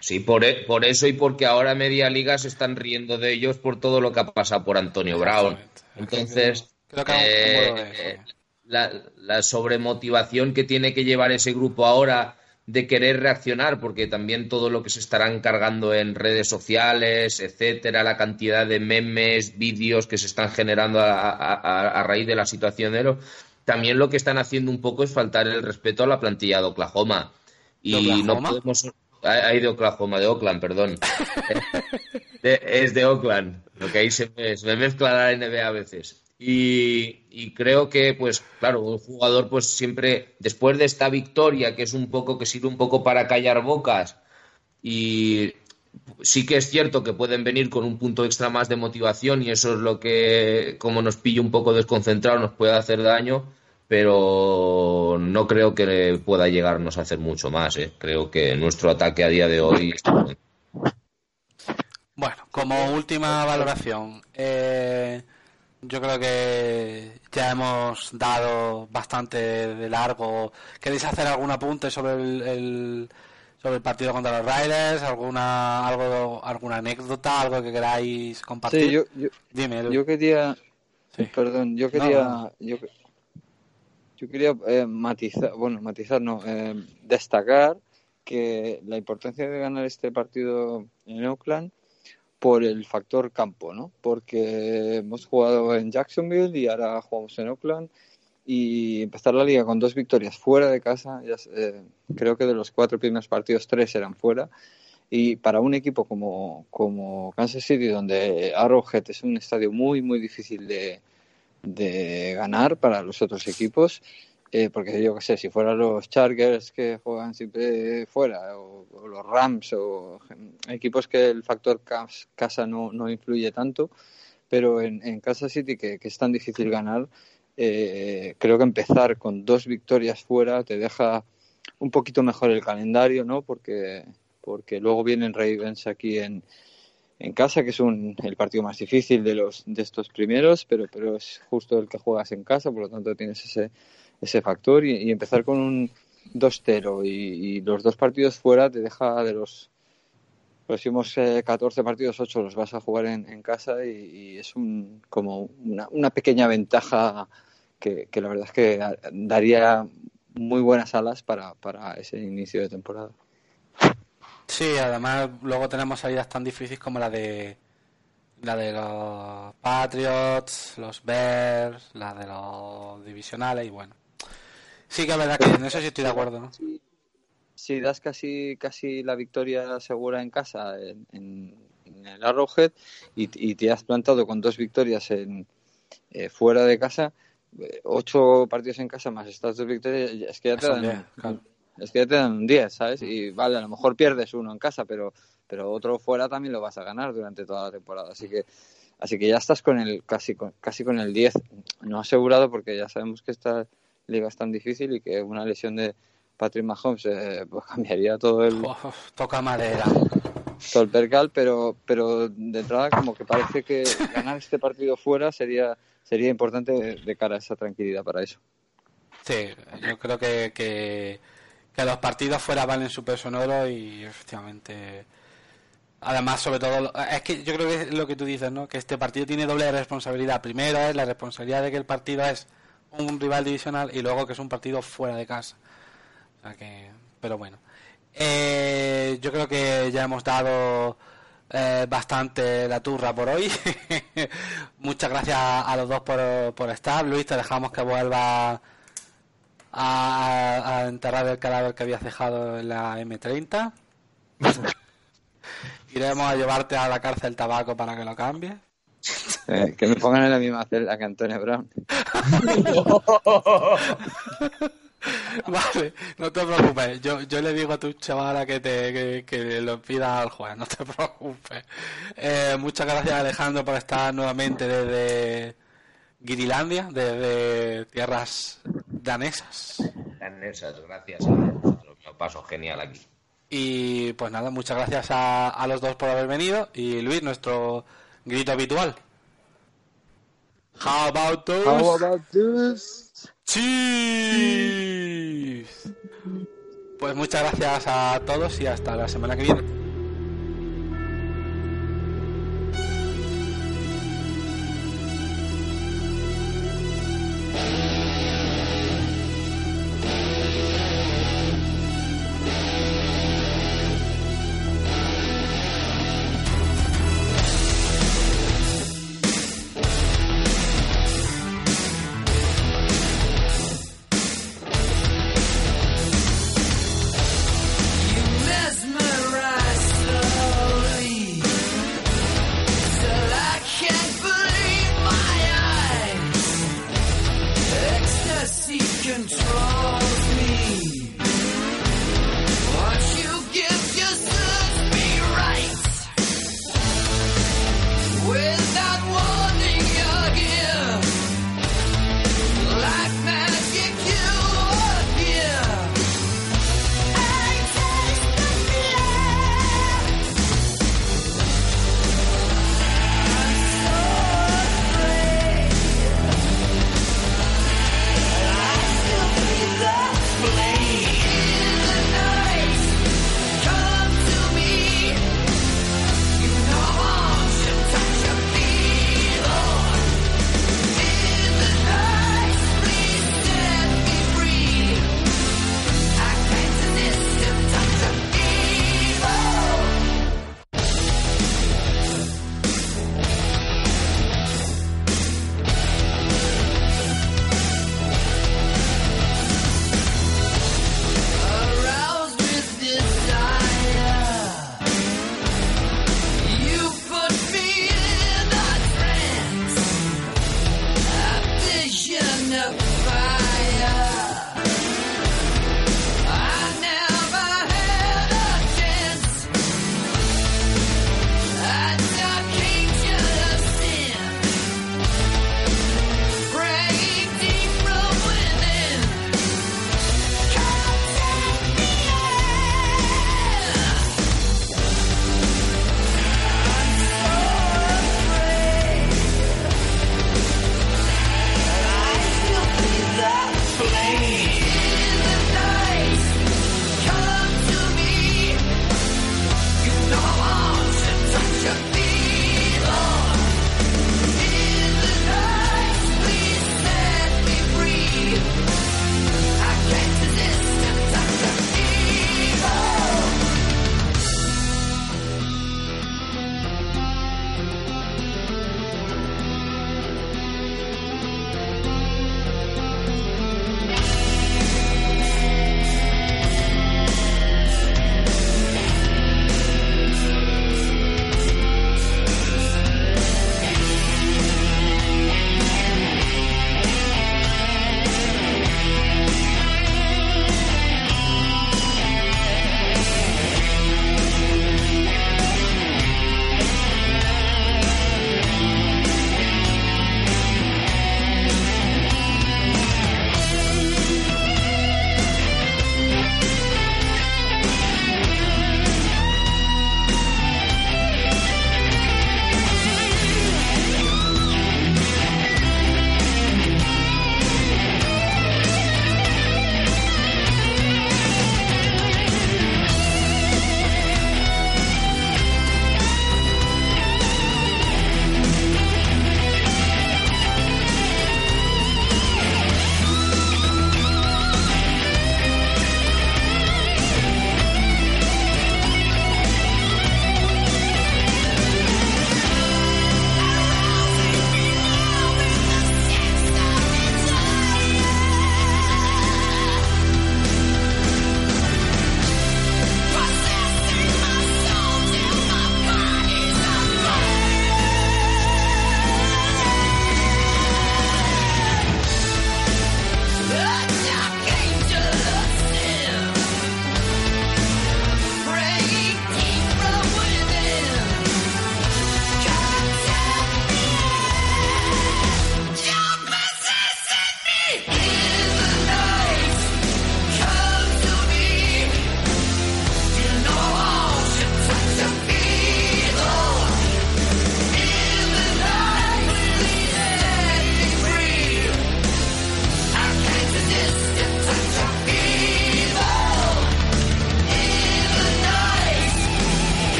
Speaker 2: Sí, por, e, por eso y porque ahora media liga se están riendo de ellos por todo lo que ha pasado por Antonio Brown. Entonces, eh, la, la sobremotivación que tiene que llevar ese grupo ahora de querer reaccionar, porque también todo lo que se estarán cargando en redes sociales, etcétera, la cantidad de memes, vídeos que se están generando a, raíz de la situación de también lo que están haciendo un poco es faltar el respeto a la plantilla de Oklahoma. Y no podemos. Hay de Oklahoma, de Oakland, perdón. es de Oakland, lo que ahí se, se me mezcla la NBA a veces. Y, creo que, pues, claro, un jugador, pues siempre, después de esta victoria, que es un poco, que sirve un poco para callar bocas, y sí que es cierto que pueden venir con un punto extra más de motivación, y eso es lo que, como nos pilla un poco desconcentrado, nos puede hacer daño, pero no creo que pueda llegarnos a hacer mucho más. ¿eh? Creo que nuestro ataque a día de hoy.
Speaker 1: Bueno, como última valoración, eh yo creo que ya hemos dado bastante de largo. ¿Queréis hacer algún apunte sobre el, sobre el partido contra los Raiders? ¿Alguna, algo, alguna anécdota, algo que queráis compartir?
Speaker 4: Sí, yo, yo, Dime, yo quería, perdón, yo quería, yo, quería eh, matizar, bueno, matizar, no, eh, destacar que la importancia de ganar este partido en Oakland por el factor campo, ¿no? Porque hemos jugado en Jacksonville y ahora jugamos en Oakland y empezar la liga con dos victorias fuera de casa, eh, creo que de los cuatro primeros partidos tres eran fuera y para un equipo como, como Kansas City donde Arrowhead es un estadio muy muy difícil de, de ganar para los otros equipos eh, porque yo qué sé, si fueran los Chargers que juegan siempre fuera, o, los Rams, o equipos que el factor casa no, no influye tanto, pero en, en Kansas City, que, es tan difícil ganar, eh, creo que empezar con dos victorias fuera te deja un poquito mejor el calendario, ¿no? Porque, porque luego vienen Ravens aquí en, en casa, que es un, el partido más difícil de los de estos primeros, pero, pero es justo el que juegas en casa, por lo tanto tienes ese ese factor y, empezar con un 2-0 y, los dos partidos fuera te deja de los próximos 14 eh, partidos, 8 los vas a jugar en, casa y, es un, como una, pequeña ventaja que, la verdad es que daría muy buenas alas para, para ese inicio de temporada.
Speaker 1: Sí, además luego tenemos salidas tan difíciles como la de la de los Patriots, los Bears, la de los divisionales y bueno. Sí, que es verdad que en eso sí estoy de acuerdo.
Speaker 4: Si, das casi casi la victoria segura en casa, en, el Arrowhead, y, te has plantado con dos victorias en eh, fuera de casa, eh, ocho partidos en casa más estas dos victorias, es que ya te dan, es que te dan un 10, ¿sabes? Y vale, a lo mejor pierdes uno en casa, pero, pero otro fuera también lo vas a ganar durante toda la temporada. Así que así que ya estás con el casi con, casi con el 10, no asegurado porque ya sabemos que está liga es tan difícil y que una lesión de Patrick Mahomes eh, pues cambiaría todo el
Speaker 1: toca madera
Speaker 4: todo el percal pero pero de entrada como que parece que ganar este partido fuera sería sería importante de, cara a esa tranquilidad para eso
Speaker 1: sí yo creo que, que, los partidos fuera valen súper sonoro y efectivamente Además, sobre todo, es que yo creo que es lo que tú dices, ¿no? Que este partido tiene doble responsabilidad. Primero es la responsabilidad de que el partido es un rival divisional y luego que es un partido fuera de casa. O que, pero bueno. Eh, yo creo que ya hemos dado eh, bastante la turra por hoy. Muchas gracias a los dos por, por estar. Luis, te dejamos que vuelva a, a, enterrar el cadáver que habías dejado en la M30. Iremos a llevarte a la cárcel tabaco para que lo cambies.
Speaker 4: Eh, que me pongan en la misma celda que Antonio Brown.
Speaker 1: vale, no te preocupes. Yo, yo le digo a tu chavala que te que, lo pida al juez, no te preocupes. Eh, muchas gracias Alejandro por estar nuevamente desde Guirilandia, desde tierras danesas.
Speaker 2: Danesas, gracias a nosotros. Lo paso genial aquí.
Speaker 1: Y pues nada, muchas gracias a, a los dos por haber venido. Y Luis, nuestro grito habitual. How about those?
Speaker 4: How about this?
Speaker 1: Cheese. Pues muchas gracias a todos y hasta la semana que viene.